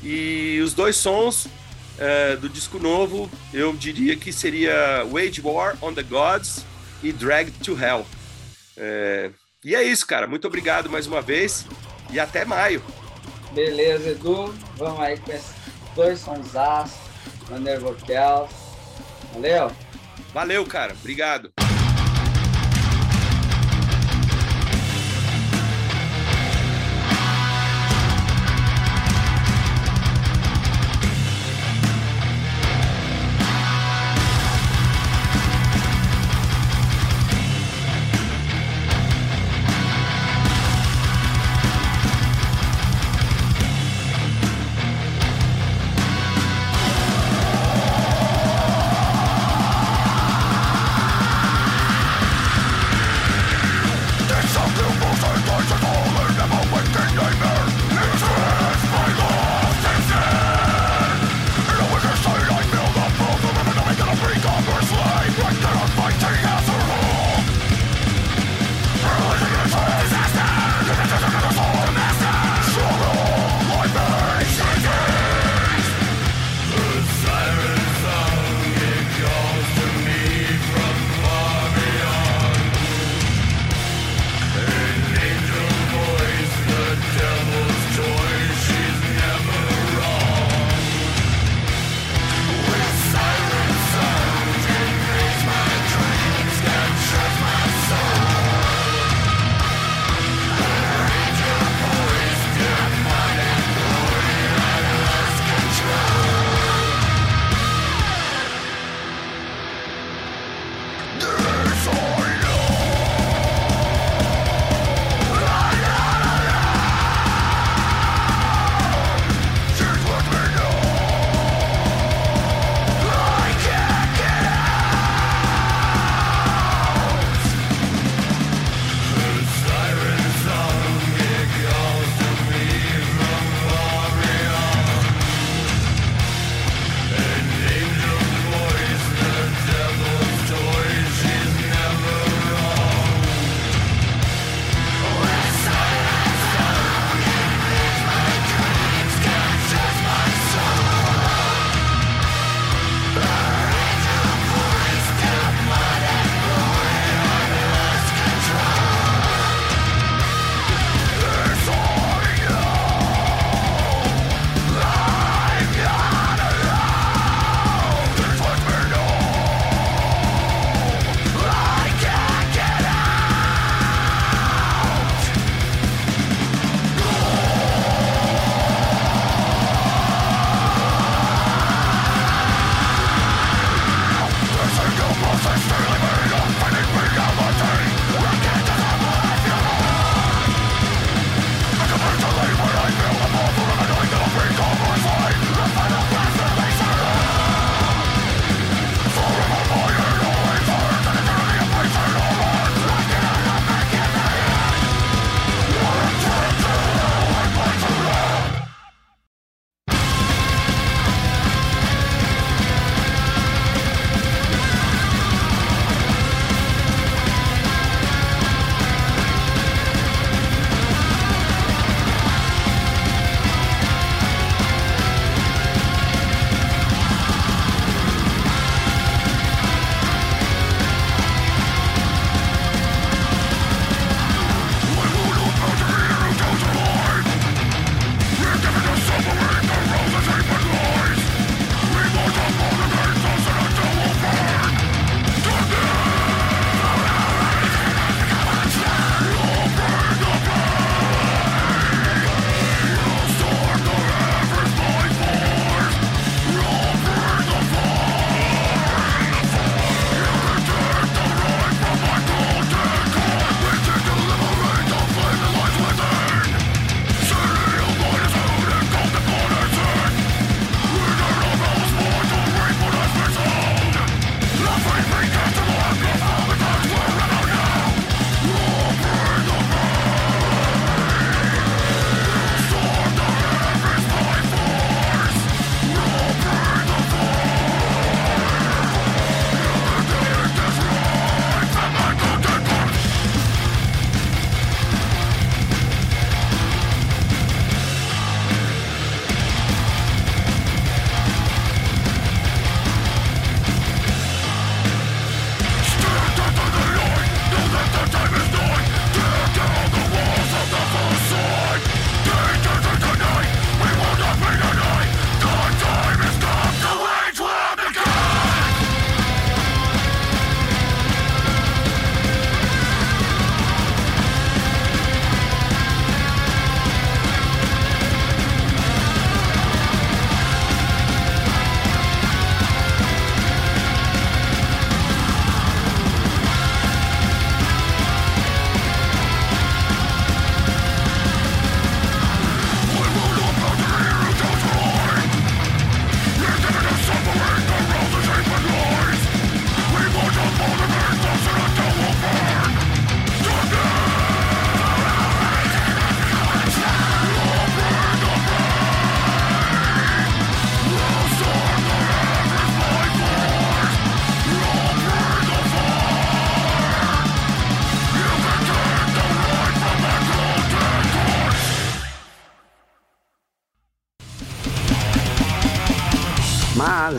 E os dois sons é, do disco novo, eu diria que seria Wage War on the Gods e Drag to Hell. É, e é isso, cara. Muito obrigado mais uma vez e até maio. Beleza, Edu. Vamos aí com esses dois sons aço, Nervocels. Valeu? Valeu, cara. Obrigado.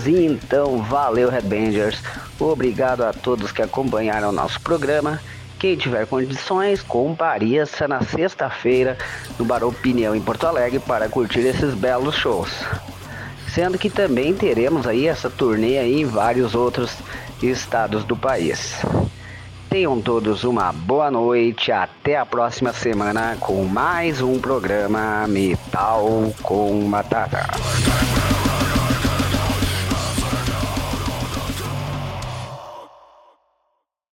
Então, valeu Headbangers. Obrigado a todos que acompanharam nosso programa. Quem tiver condições, compareça na sexta-feira no Bar Opinião em Porto Alegre para curtir esses belos shows. Sendo que também teremos aí essa turnê aí em vários outros estados do país. Tenham todos uma boa noite, até a próxima semana com mais um programa Metal com Batata.